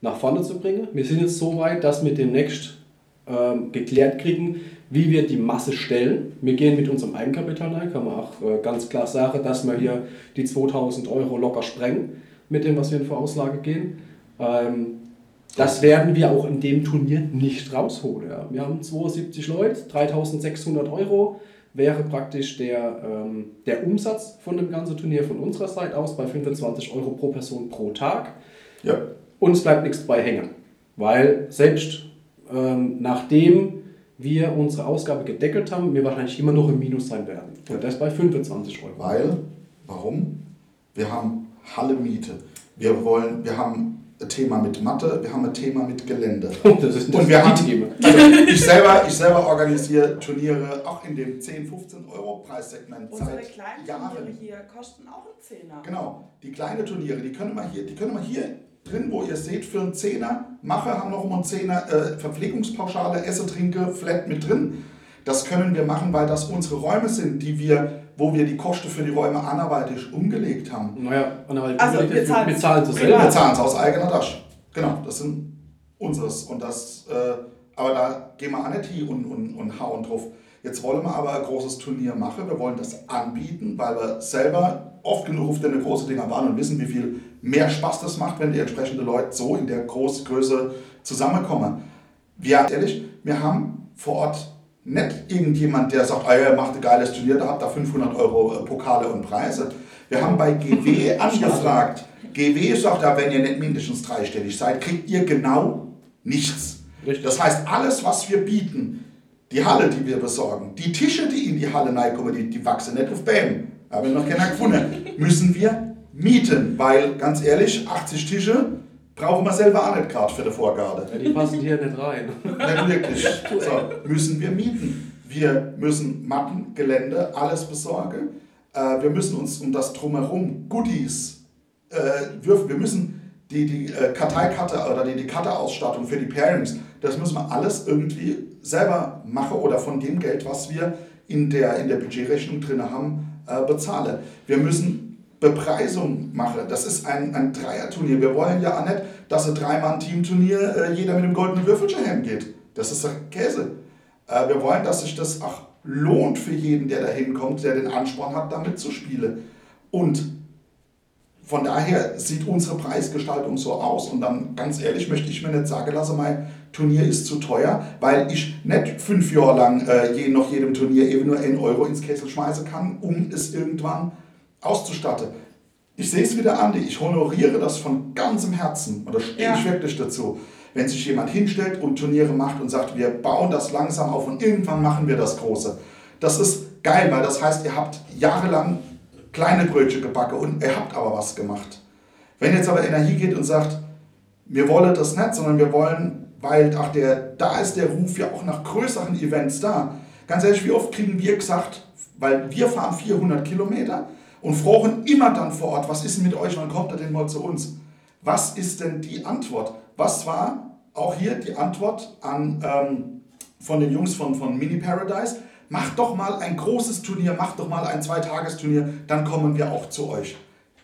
nach vorne zu bringen. Wir sind jetzt so weit, dass wir demnächst ähm, geklärt kriegen, wie wir die Masse stellen. Wir gehen mit unserem Eigenkapital rein, kann man auch äh, ganz klar sagen, dass wir hier die 2000 Euro locker sprengen mit dem, was wir in Vorauslage gehen. Ähm, das werden wir auch in dem Turnier nicht rausholen. Ja. Wir haben 72 Leute, 3600 Euro wäre praktisch der, ähm, der Umsatz von dem ganzen Turnier von unserer Seite aus bei 25 Euro pro Person pro Tag. Ja, Und es bleibt nichts bei hängen. Weil selbst ähm, nachdem wir unsere Ausgabe gedeckelt haben, wir wahrscheinlich immer noch im Minus sein werden. Und das bei 25 Euro. weil, warum? Wir haben Halle Miete. Wir wollen, wir haben ein Thema mit Mathe, wir haben ein Thema mit Gelände. Und das ist das Und wir haben, Themen. also ich selber, ich selber organisiere Turniere auch in dem 10, 15 Euro Preissegment Unsere seit kleinen Jahren. Turniere hier kosten auch einen Zehner. Genau, die kleinen Turniere, die können wir hier, die können wir hier drin, wo ihr seht, für einen Zehner, Mache haben noch um einen Zehner äh, Verpflegungspauschale, Esse, Trinke, Flat mit drin. Das können wir machen, weil das unsere Räume sind, die wir, wo wir die Kosten für die Räume anderweitig umgelegt haben. Naja, und halt Also, wir, zahlen wir zahlen es privat. Wir selber. zahlen es aus eigener Tasche. Genau, das sind unseres. Und das, äh, aber da gehen wir auch nicht hin und, und, und hauen drauf. Jetzt wollen wir aber ein großes Turnier machen. Wir wollen das anbieten, weil wir selber oft genug auf den großen Dinger waren und wissen, wie viel mehr Spaß das macht, wenn die entsprechenden Leute so in der Großgröße zusammenkommen. Wir, ehrlich, wir haben vor Ort nicht irgendjemand, der sagt, ah, ja, macht ein geiles Turnier, da habt ihr 500 Euro äh, Pokale und Preise. Wir haben bei GW angefragt. GW sagt ja, wenn ihr nicht mindestens dreistellig seid, kriegt ihr genau nichts. Richtig. Das heißt, alles, was wir bieten, die Halle, die wir besorgen, die Tische, die in die Halle reinkommen, die, die wachsen nicht auf Bäm. Haben wir noch keiner gefunden. Müssen wir mieten, weil ganz ehrlich, 80 Tische brauchen wir selber auch nicht gerade für die Vorgarde. Ja, die passen hier nicht rein. Nicht wirklich. So, müssen wir mieten. Wir müssen Matten, Gelände, alles besorgen. Äh, wir müssen uns um das Drumherum, Goodies, äh, wir, wir müssen die, die äh, Karteikarte oder die, die Karteausstattung für die Pairings, das müssen wir alles irgendwie selber machen oder von dem Geld, was wir in der, in der Budgetrechnung drin haben, äh, bezahlen. Wir müssen Bepreisung machen. Das ist ein, ein Dreierturnier. Wir wollen ja auch nicht, dass ein Dreimann-Teamturnier äh, jeder mit dem goldenen Würfelchen heimgeht. Das ist doch Käse. Äh, wir wollen, dass sich das auch lohnt für jeden, der da hinkommt, der den Ansporn hat, da mitzuspielen. Und von daher sieht unsere Preisgestaltung so aus. Und dann, ganz ehrlich, möchte ich mir nicht sagen lassen, mein Turnier ist zu teuer, weil ich nicht fünf Jahre lang äh, je, noch jedem Turnier eben nur 1 Euro ins Kessel schmeißen kann, um es irgendwann auszustatten. ich sehe es wieder, Andi, ich honoriere das von ganzem Herzen und da stehe Ja. ich wirklich dazu. Wenn sich jemand hinstellt und Turniere macht und sagt, wir bauen das langsam auf und irgendwann machen wir das Große. Das ist geil, weil das heißt, ihr habt jahrelang kleine Brötchen gebacken und ihr habt aber was gemacht. Wenn jetzt aber einer hingeht und sagt, wir wollen das nicht, sondern wir wollen, weil ach, der, da ist der Ruf ja auch nach größeren Events da. Ganz ehrlich, wie oft kriegen wir gesagt, weil wir fahren 400 Kilometer und fragen immer dann vor Ort, was ist denn mit euch, wann kommt ihr denn mal zu uns? Was ist denn die Antwort? Was war auch hier die Antwort an, ähm, von den Jungs von, von Mini Paradise? Macht doch mal ein großes Turnier, macht doch mal ein Zweitagesturnier, dann kommen wir auch zu euch.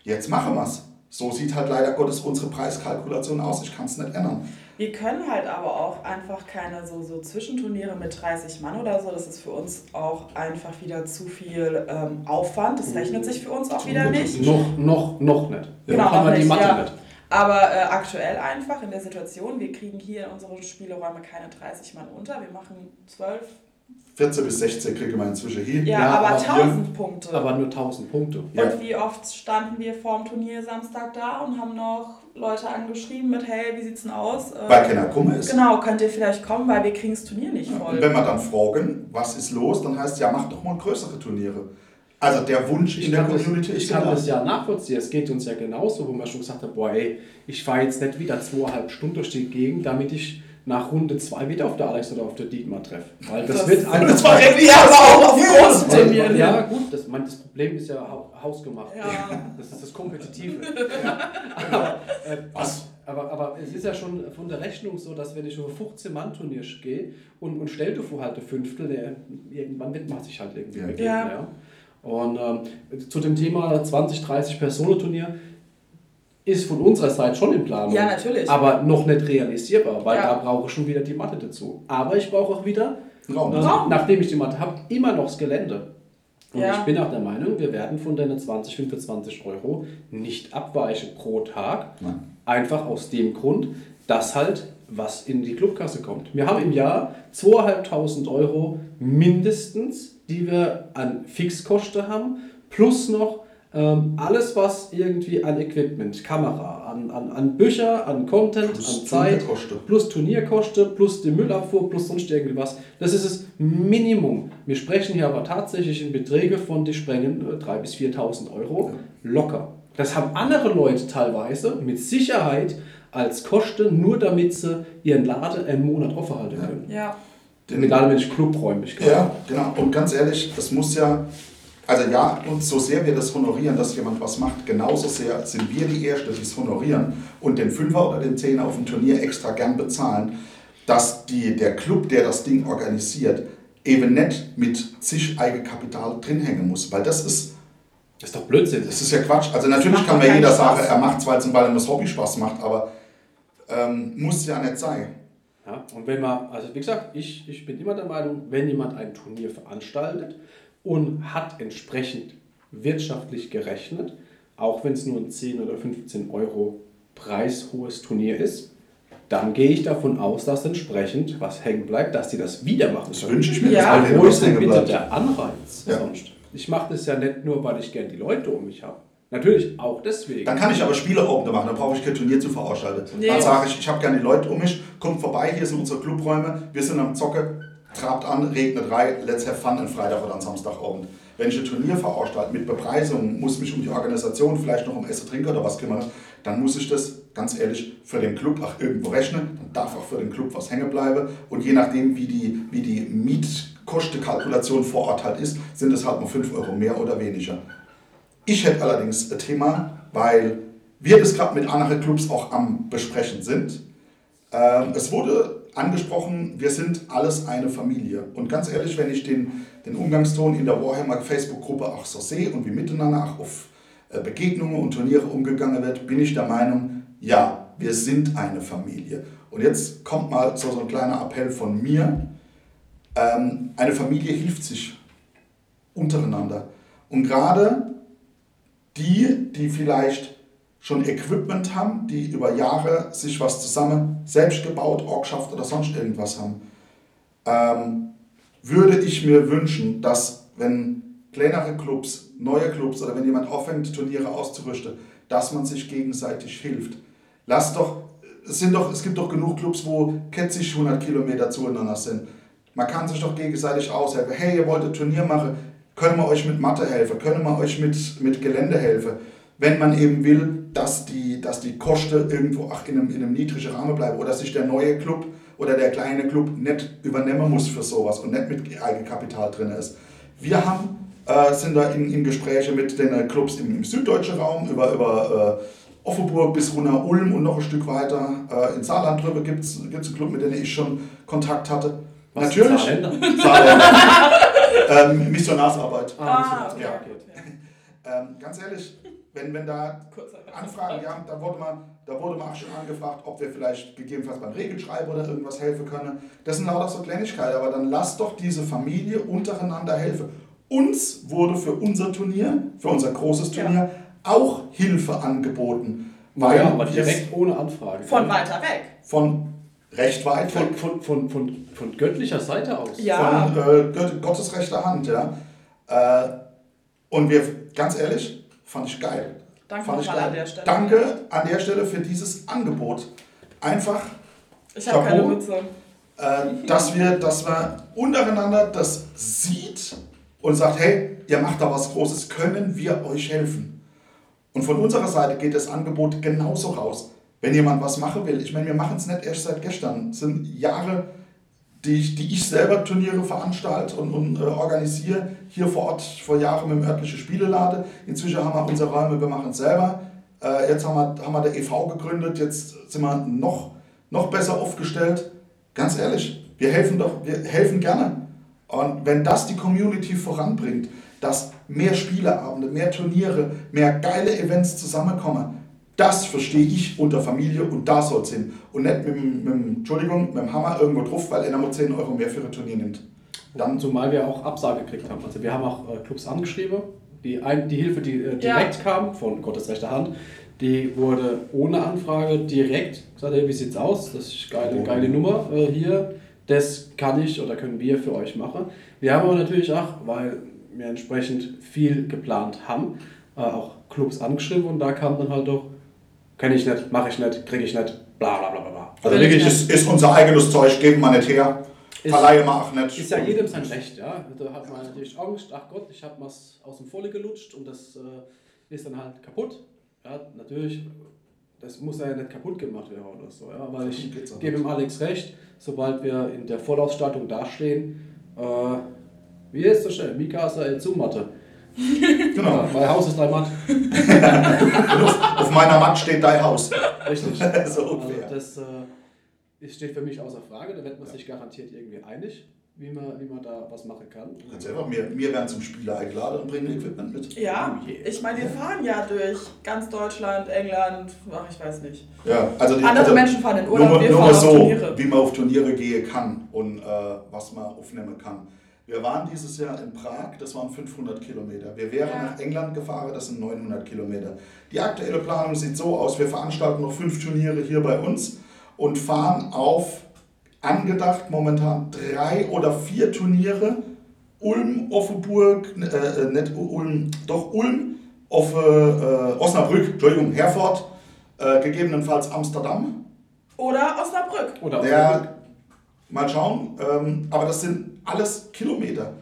Jetzt machen wir's. So sieht halt leider Gottes unsere Preiskalkulation aus. Ich kann es nicht ändern. Wir können halt aber auch einfach keine so, so Zwischenturniere mit 30 Mann oder so. Das ist für uns auch einfach wieder zu viel ähm, Aufwand. Das rechnet sich für uns auch wieder nicht. Noch, noch, noch nicht. Genau, noch haben wir die Mathe ja. nicht. Aber äh, aktuell einfach in der Situation, wir kriegen hier in unseren Spieleräume keine 30 Mann unter. Wir machen 12, 14 bis 16 kriegen wir inzwischen hin. ja, Ja, aber aber 1000 Punkte. Aber nur 1000 Punkte. Ja. Und wie oft standen wir vorm Turnier Samstag da und haben noch Leute angeschrieben mit, hey, wie sieht's denn aus? Äh, Weil keiner kummer ist. Genau, könnt ihr vielleicht kommen, weil wir kriegen das Turnier nicht Und voll. wenn wir dann fragen, was ist los, dann heißt ja, macht doch mal größere Turniere. Also der Wunsch in Ich der kann, das, Community ich ist kann da. das ja nachvollziehen. Es geht uns ja genauso, wo man schon gesagt hat, boah, ey, ich fahre jetzt nicht wieder zweieinhalb Stunden durch die Gegend, damit ich nach Runde zwei wieder auf der Alex oder auf der Dietmar treffe. Weil das, Das- wird einfach... Das war Ja, aber auch auf großen Turnieren. Ja, gut, das, mein, das Problem ist ja hau- hausgemacht. Ja. Das ist das Kompetitive. ja. aber, äh, Was? aber, aber es ist ja schon von der Rechnung so, dass wenn ich auf ein 15-Mann-Turnier gehe und, und stell dir vor halt ein Fünftel, der, irgendwann wird man sich halt irgendwie Ja. begegnen. Ja. Ja. Und ähm, zu dem Thema 20, 30 Personen-Turnier ist von unserer Seite schon in Planung. Ja, natürlich. Aber noch nicht realisierbar, weil Ja. da brauche ich schon wieder die Matte dazu. Aber ich brauche auch wieder Raum. also, Raum. nachdem ich die Matte habe, immer noch das Gelände. Und Ja. ich bin auch der Meinung, wir werden von deinen 20, 25 Euro nicht abweichen pro Tag. Nein. Einfach aus dem Grund, dass halt was in die Clubkasse kommt. Wir haben im Jahr 2.500 Euro mindestens, die wir an Fixkosten haben, plus noch ähm, alles, was irgendwie an Equipment, Kamera, an, an, an Bücher, an Content, Plus an Zeit, Turnierkosten. plus Turnierkosten, plus die Müllabfuhr, plus sonst irgendwas. Das ist das Minimum. Wir sprechen hier aber tatsächlich in Beträge von, die sprengen äh, 3.000 bis 4.000 Euro locker. Das haben andere Leute teilweise mit Sicherheit als Kosten, nur damit sie ihren Laden einen Monat offen halten können. ja. Und Egal, wenn ich Clubräumlichkeit Ja, genau. Und ganz ehrlich, das muss ja, also ja, und so sehr wir das honorieren, dass jemand was macht, genauso sehr sind wir die Ersten, die es honorieren und den Fünfer oder den Zehner auf dem Turnier extra gern bezahlen, dass die, der Club, der das Ding organisiert, eben nicht mit zig Eigenkapital drin hängen muss, weil das ist, Das ist doch Blödsinn. das ist ja Quatsch. Also natürlich kann keinen jeder sagen, er macht es, weil es ihm das Hobby Spaß macht, aber ähm, muss ja nicht sein. Ja, und wenn man, also wie gesagt, ich, ich bin immer der Meinung, wenn jemand ein Turnier veranstaltet und hat entsprechend wirtschaftlich gerechnet, auch wenn es nur ein 10 oder 15 Euro preishohes Turnier ist, dann gehe ich davon aus, dass entsprechend was hängen bleibt, dass die das wieder machen Das wünsche ich mir, Ja. Wo ist denn bitte bleibt. der Anreiz Ja. sonst? Ich mache das ja nicht nur, weil ich gern die Leute um mich habe. Natürlich auch deswegen. Dann kann ich aber Spieleabende machen, dann brauche ich kein Turnier zu veranstalten. Nee. Dann sage ich, ich habe gerne die Leute um mich, kommt vorbei, hier sind unsere Clubräume, wir sind am Zocke, trabt an, regnet rein, let's have fun, an Freitag oder am Samstagabend. Wenn ich ein Turnier veranstalte mit Bepreisung, muss mich um die Organisation, vielleicht noch um Essen, Trinken oder was kümmern, dann muss ich das ganz ehrlich für den Club auch irgendwo rechnen, dann darf auch für den Club was hängen bleiben und je nachdem, wie die, wie die Mietkostenkalkulation vor Ort halt ist, sind es halt nur 5 Euro mehr oder weniger. Ich hätte allerdings ein Thema, weil wir das gerade mit anderen Clubs auch am Besprechen sind. Ähm, es wurde angesprochen, wir sind alles eine Familie. Und ganz ehrlich, wenn ich den, den Umgangston in der Warhammer Facebook-Gruppe auch so sehe und wie miteinander auch auf äh, Begegnungen und Turniere umgegangen wird, bin ich der Meinung, ja, wir sind eine Familie. Und jetzt kommt mal so, ein kleiner Appell von mir. Ähm, eine Familie hilft sich untereinander. Und gerade die, die vielleicht schon Equipment haben, die über Jahre sich was zusammen selbst gebaut, Orgschaft oder sonst irgendwas haben, ähm, würde ich mir wünschen, dass wenn kleinere Clubs, neue Clubs oder wenn jemand aufhängt, Turniere auszurüsten, dass man sich gegenseitig hilft. Lass doch, es, sind doch, es gibt doch genug Clubs, wo ketzig 100 Kilometer zueinander sind. Man kann sich doch gegenseitig aushelfen. Hey, ihr wollt ein Turnier machen, können wir euch mit Mathe helfen, können wir euch mit, mit Gelände helfen. Wenn man eben will, dass die, dass die Kosten irgendwo ach, in, einem, in einem niedrigen Rahmen bleiben oder dass sich der neue Club oder der kleine Club nicht übernehmen muss für sowas und nicht mit Eigenkapital drin ist. Wir haben, äh, sind da in, in Gespräche mit den Clubs im, im süddeutschen Raum über, über äh, Offenburg bis runter Ulm und noch ein Stück weiter. Äh, in Saarland drüber gibt es einen Club, mit dem ich schon Kontakt hatte. Was Natürlich. Saarländer. ähm, Missionarsarbeit. Ah, okay, ja. okay. Ähm, ganz ehrlich, wenn, wenn da Anfragen, ja, da wurde, man, da wurde man auch schon angefragt, ob wir vielleicht gegebenenfalls beim Regelschreiben oder irgendwas helfen können. Das sind lauter so Kleinigkeiten, aber dann lasst doch diese Familie untereinander helfen. Uns wurde für unser Turnier, für unser großes Ja. Turnier, auch Hilfe angeboten. Weil ja, aber direkt ohne Anfrage. Von weiter weg. von recht weit Von, weg, von, von, von, von göttlicher Seite aus. Ja. von äh, Gott- Gottes rechter Hand. Ja. Äh, und wir, ganz ehrlich, fand ich geil. Danke Fand ich nochmal an geil. der Stelle. Danke an der Stelle für dieses Angebot. Einfach, Ich habe keine. Mütze. äh, dass, wir, dass wir untereinander das sieht und sagt, hey, ihr macht da was Großes, können wir euch helfen? Und von unserer Seite geht das Angebot genauso raus. Wenn jemand was machen will, ich meine, wir machen es nicht erst seit gestern, es sind Jahre, die ich, die ich selber Turniere veranstalte und, und äh, organisiere, hier vor Ort vor Jahren im örtlichen Spieleladen. Inzwischen haben wir unsere Räume, wir machen es selber. Äh, jetzt haben wir, haben wir der e.V. gegründet, jetzt sind wir noch, noch besser aufgestellt. Ganz ehrlich, wir helfen doch, wir helfen gerne. Und wenn das die Community voranbringt, dass mehr Spieleabende, mehr Turniere, mehr geile Events zusammenkommen, das verstehe ich unter Familie und da soll es hin. Und nicht mit, dem- mit, Entschuldigung, mit dem Hammer irgendwo drauf, weil einer mal 10 Euro mehr für ein Turnier nimmt. Dann, zumal wir auch Absage gekriegt haben. Also wir haben auch äh, Clubs angeschrieben. Die, ein, die Hilfe, die äh, direkt kam, von Gottes rechter Hand, die wurde ohne Anfrage direkt gesagt, hey, wie sieht's aus? Das ist geile, Oh. geile Nummer äh, hier. Das kann ich oder können wir für euch machen. Wir haben aber natürlich auch, weil wir entsprechend viel geplant haben, äh, auch Clubs angeschrieben und da kam dann halt doch, kenne ich nicht, mache ich nicht, kriege ich nicht, bla bla bla bla, bla. Also Will ich wirklich, ist, ist unser eigenes Zeug, geben wir nicht her. Ist- Verleihe wir auch nicht. Ist ja jedem sein Recht, ja. Da hat man natürlich Angst, ach Gott, ich habe was aus dem Volle gelutscht und das äh, ist dann halt kaputt. Ja, natürlich, das muss ja nicht kaputt gemacht werden oder so, ja. Weil ich gebe ihm Alex recht, sobald wir in der Vollausstattung dastehen, äh, wie ist das schnell? Mikasa El Zumatte. Genau. Ja, mein Haus ist dein Matt. Auf, auf meiner Matt steht dein Haus. Richtig. so Also das äh, ist- steht für mich außer Frage, da wird man sich garantiert irgendwie einig, wie man, wie man da was machen kann. Ganz einfach, wir, wir werden zum Spieler eingeladen und bringen Equipment mit. Ja, Oh ich meine, wir fahren ja durch ganz Deutschland, England, ach, ich weiß nicht. Ja, also die, Andere also Menschen fahren in nur, Urlaub, mal- wir nur fahren mal auf so, Turniere. wie man auf Turniere gehen kann und äh, was man aufnehmen kann. Wir waren dieses Jahr in Prag, das waren 500 Kilometer. Wir wären Ja. nach England gefahren, das sind 900 Kilometer. Die aktuelle Planung sieht so aus, wir veranstalten noch fünf Turniere hier bei uns und fahren auf angedacht momentan drei oder vier Turniere. Ulm, Offenburg, äh, äh, nicht Ulm, doch Ulm, Offe, äh, Osnabrück, Entschuldigung, Herford, äh, gegebenenfalls Amsterdam. Oder Osnabrück. Oder Der, mal schauen, ähm, aber das sind alles Kilometer,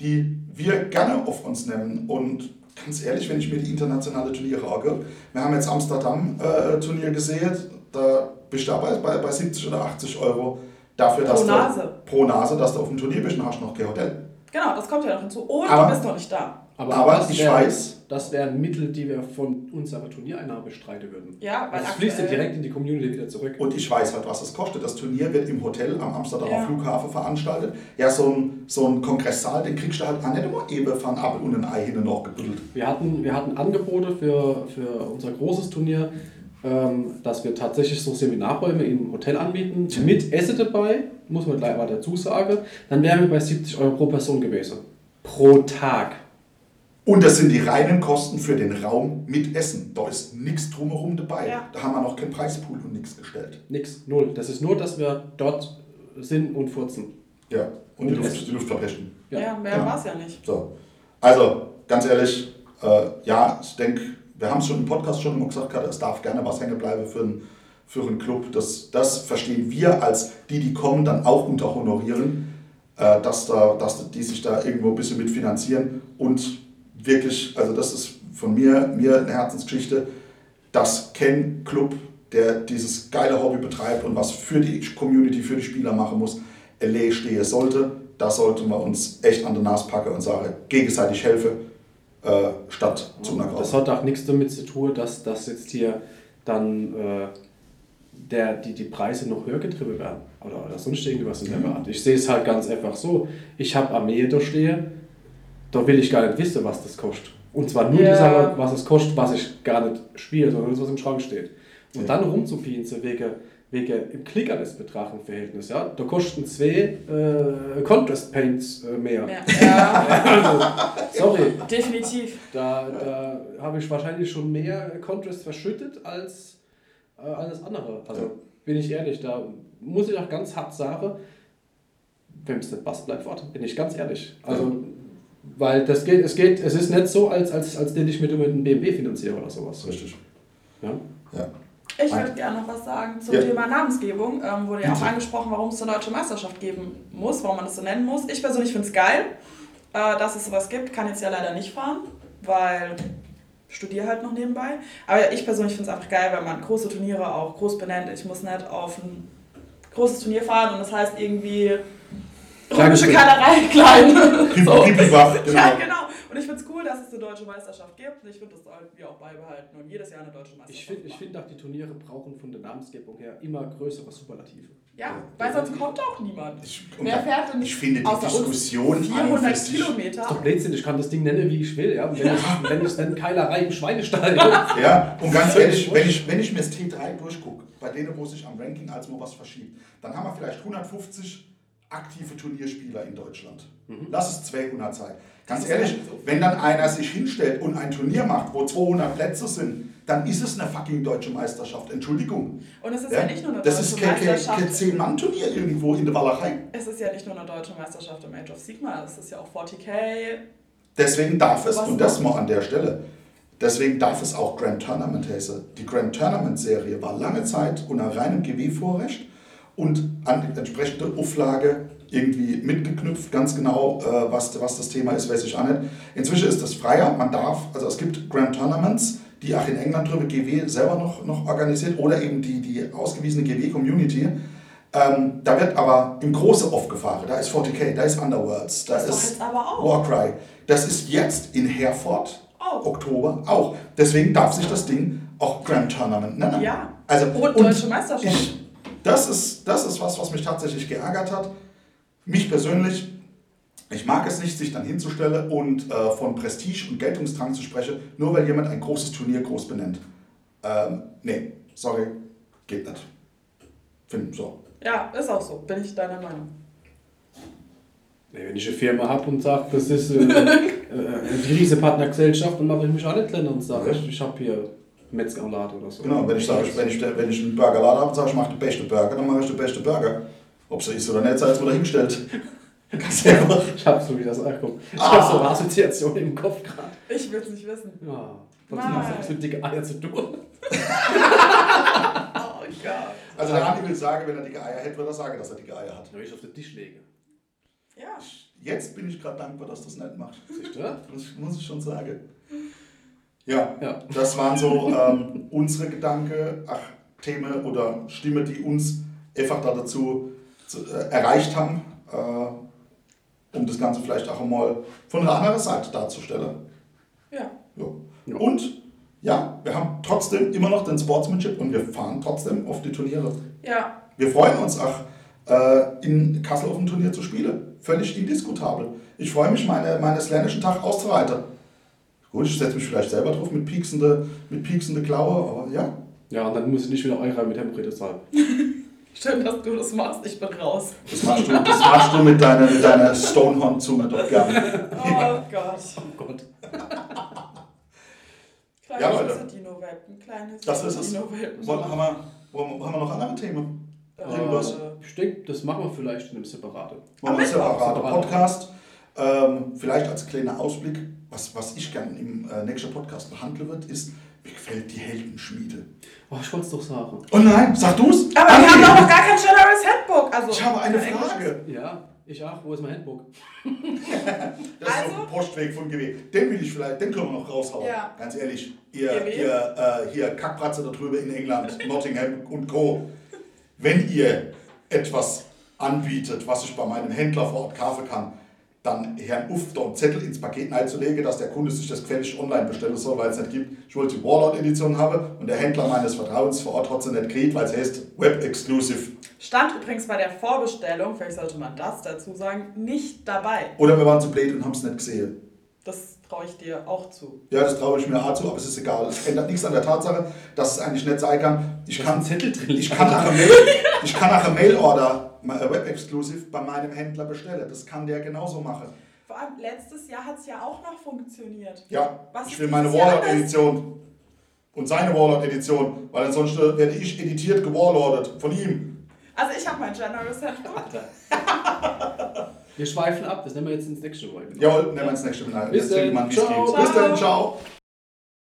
die wir gerne auf uns nehmen. Und ganz ehrlich, wenn ich mir die internationale Turniere angucke, wir haben jetzt Amsterdam-Turnier gesehen, da bist du aber bei, bei 70 oder 80 Euro dafür, dass Pro du Nase. pro Nase, dass du auf dem Turnier bist und hast noch kein Hotel. Genau, das kommt ja noch hinzu. Und Aber- du bist noch nicht da. Aber das ich wär- weiß- Das wären Mittel, die wir von unserer Turniereinnahme bestreiten würden. Ja, weil Das fließt ja direkt in die Community wieder zurück. Und ich weiß halt, was es kostet. Das Turnier wird im Hotel am Amsterdamer Ja. Flughafen veranstaltet. Ja, so ein, so ein Kongresssaal, den kriegst du halt auch nicht immer eben von Apfel und ein Ei hin und noch gebuddelt. Wir hatten, wir hatten Angebote für, für unser großes Turnier, ähm, dass wir tatsächlich so Seminarräume im Hotel anbieten, mit Essen dabei, muss man gleich mal dazu sagen. Dann wären wir bei 70 Euro pro Person gewesen. Pro Tag. Und das sind die reinen Kosten für den Raum mit Essen. Da ist nichts drumherum dabei. Ja. Da haben wir noch keinen Preispool und nichts gestellt. Nix, null. Das ist nur, dass wir dort sind und furzen. Ja, und die Und Luft, Essen. die Luft verpesten. Ja, mehr Ja. war es ja nicht. So. Also, ganz ehrlich, äh, ja, ich denke, wir haben es schon im Podcast schon immer gesagt, es darf gerne was hängen bleiben für einen, für einen Club. Das, das verstehen wir als die, die kommen, dann auch unter honorieren, äh, dass, da, dass die sich da irgendwo ein bisschen mitfinanzieren und wirklich, also das ist von mir, mir eine Herzensgeschichte, dass kein Club, der dieses geile Hobby betreibt und was für die Community, für die Spieler machen muss, LA stehen sollte. Da sollten wir uns echt an der Nase packen und sagen, gegenseitig helfen, äh, statt zu einer Das hat auch nichts damit zu tun, dass, dass jetzt hier dann äh, der, die, die Preise noch höher getrieben werden oder, oder sonst irgendwas in der Mhm. Art. Ich sehe es halt ganz einfach so. Ich habe Armee da stehen, da will ich gar nicht wissen, was das kostet. Und zwar nur Ja. die Sache, was es kostet, was ich gar nicht spiele, sondern das, was im Schrank steht. Und dann rumzupinzen wegen, wegen im Klick alles betrachten Verhältnis. Ja? Da kosten zwei äh, Contrast Paints äh, mehr. Ja, ja Also, sorry, definitiv. da, da habe ich wahrscheinlich schon mehr Contrast verschüttet als äh, alles andere. Also Ja. bin ich ehrlich, da muss ich auch ganz hart sagen, wenn es nicht passt, bleibt fort. Bin ich ganz ehrlich. Also, weil das geht, es geht, es ist nicht so, als, als, als den ich mit einem BMW finanziere oder sowas. Richtig. Ja? Ja. Ich würde gerne noch was sagen zum Ja. Thema Namensgebung. Ähm, wurde ja auch angesprochen, warum es eine deutsche Meisterschaft geben muss, warum man das so nennen muss. Ich persönlich finde es geil, äh, dass es sowas gibt. Kann jetzt ja leider nicht fahren, weil ich studiere halt noch nebenbei. Aber ich persönlich finde es einfach geil, wenn man große Turniere auch groß benennt. Ich muss nicht auf ein großes Turnier fahren und das heißt irgendwie römische Ding. Keilerei klein. So. wach, genau. Ja, genau. Und ich finde es cool, dass es eine deutsche Meisterschaft gibt. Und ich finde, das sollten wir auch beibehalten und jedes Jahr eine deutsche Meisterschaft Ich finde ich find auch, die Turniere brauchen von der Namensgebung her immer größere Superlative. Ja, weil sonst kommt auch niemand. Ich, und Wer fährt denn ich finde die Diskussion an und 400 für sich- Kilometer? Ist doch Blödsinn, ich kann das Ding nennen, wie ich will. Ja? Und Wenn es wenn es dann Keilerei im Schweinestall Ja, und ganz ehrlich, wenn ich, wenn ich mir das T3 durchgucke, bei denen, wo sich am Ranking als mal was verschiebt, dann haben wir vielleicht 150 aktive Turnierspieler in Deutschland. Lass es 200 sein. Ganz Das ist ehrlich, so. wenn dann einer sich hinstellt und ein Turnier macht, wo 200 Plätze sind, dann ist es eine fucking deutsche Meisterschaft. Entschuldigung. Und es ist ja, nicht nur eine das deutsche ist kein, kein, Meisterschaft. kein 10-Mann-Turnier irgendwo in der Walachei. Es ist ja nicht nur eine deutsche Meisterschaft im Age of Sigma, es ist ja auch 40k. Deswegen darf es, Was und das noch? mal an der Stelle, deswegen darf es auch Grand Tournament heißen. Die Grand Tournament-Serie war lange Zeit unter reinem GW-Vorrecht und an die entsprechende Auflage irgendwie mitgeknüpft, ganz genau, äh, was, was das Thema ist, weiß ich auch nicht. Inzwischen ist das freier, man darf, also es gibt Grand Tournaments, die auch in England drüber GW selber noch, noch organisiert oder eben die, die ausgewiesene GW-Community. Ähm, da wird aber im Große oft gefahren. Da ist 40k, da ist Underworlds, da Das ist. Warcry. Das ist jetzt in Herford, Auch. Oktober, auch. Deswegen darf sich das Ding auch Grand Tournament nennen. Ja. Also, Und deutsche Meisterschaft. Ich, das, ist, das ist was, was mich tatsächlich geärgert hat. Mich persönlich, ich mag es nicht, sich dann hinzustellen und äh, von Prestige und Geltungsdrang zu sprechen, nur weil jemand ein großes Turnier groß benennt. Ähm, nee, sorry, geht nicht. Finden so. Ja, ist auch so, bin ich deiner Meinung. Nee, wenn ich eine Firma habe und sage, das ist äh, äh, die Riesenpartnergesellschaft, dann mache ich mich nicht kleiner und sage, ich, ich habe hier Metzgerladen oder so. Genau, wenn ich sage, wenn ich, wenn ich einen Burgerladen habe und sage, ich mache den besten Burger, dann mache ich den besten Burger. Ob es so ist oder nicht, sei es mal dahingestellt. Ganz einfach. Ich habe so wie das anguckt. Ich Ah. habe so eine Assoziation im Kopf gerade. Ich will es nicht wissen. Ja. Was hast du mit dicke Eier zu tun? Oh Gott. Also der Andi will sagen, wenn er dicke Eier hätte, würde er sagen, dass er dicke Eier hat. Wenn ich auf den Tisch lege. Ja. Jetzt bin ich gerade dankbar, dass das nicht macht. Siehst du? Das muss ich schon sagen. Ja, Ja. das waren so ähm, unsere Gedanken, ach, Themen oder Stimmen, die uns einfach da dazu zu, äh, erreicht haben, äh, um das Ganze vielleicht auch einmal von einer anderen Seite darzustellen. Ja. Ja. Und ja, wir haben trotzdem immer noch den Sportsmanship und wir fahren trotzdem auf die Turniere. Ja. Wir freuen uns auch, äh, in Kassel auf dem Turnier zu spielen. Völlig indiskutabel. Ich freue mich, meine, meine slänischen Tag auszureiten. Gut, ich setze mich vielleicht selber drauf mit pieksende, mit pieksende Klaue, aber ja. Ja, und dann muss ich nicht wieder Eure mit Hämorrhoide zahlen. Schön, dass du das machst. Ich bin raus. Das machst du, das machst du mit deiner, mit deiner Stonehorn-Zunge doch gerne. Oh Gott. Oh Gott. Kleine Ja, Leute. Dino-Welpen. Kleine süße Das ist es. Wollen, haben, wir, wollen, haben wir noch andere Themen? Irgendwas? Äh, Ich denke, das machen wir vielleicht in einem separaten. Machen wir einen separaten Separaten. Podcast. Ähm, vielleicht als kleiner Ausblick, was, was ich gerne im äh, nächsten Podcast behandeln wird, ist, mir gefällt die Heldenschmiede. Oh, ich wollte es doch sagen. Oh nein, sag du's? Aber wir haben doch noch gar kein Generous Handbook. Also, Ich habe eine Englisch. Frage. Ja, ich auch. Wo ist mein Handbook? Das ist Also? noch ein Postweg von GW. Den will ich vielleicht, den können wir noch raushauen. Ja. Ganz ehrlich, ihr, GW? ihr äh, hier Kackbratze da drüber in England, Nottingham und Co. Wenn ihr etwas anbietet, was ich bei meinem Händler vor Ort kaufen kann, dann Herrn Uff da einen Zettel ins Paket einzulegen, dass der Kunde sich das gefällig online bestellen soll, weil es nicht gibt. Ich wollte die Warlord-Edition haben und der Händler meines Vertrauens vor Ort hat sie nicht gekriegt, weil es heißt Web-Exclusive. Stand übrigens bei der Vorbestellung, vielleicht sollte man das dazu sagen, nicht dabei. Oder wir waren zu blöd und haben es nicht gesehen. Das traue ich dir auch zu. Ja, das traue ich mir auch zu, aber es ist egal. Es ändert nichts an der Tatsache, dass es eigentlich nicht sein kann. Ich kann, Zettel drin. ich kann nach einer Mail, ich kann nach einer Mail-Order Web-Exclusive bei meinem Händler bestellen. Das kann der genauso machen. Vor allem letztes Jahr hat es ja auch noch funktioniert. Ja, Was ich will meine Warlord-Edition und seine Warlord-Edition, weil ansonsten werde ich editiert gewarlordet von ihm. Also ich habe mein Generous Handbook. Wir schweifen ab. Das nehmen wir jetzt ins nächste Mal. Jawohl, nehmen wir ins nächste Mal. Bis dann. Ciao. Bis dann, Ciao. ciao.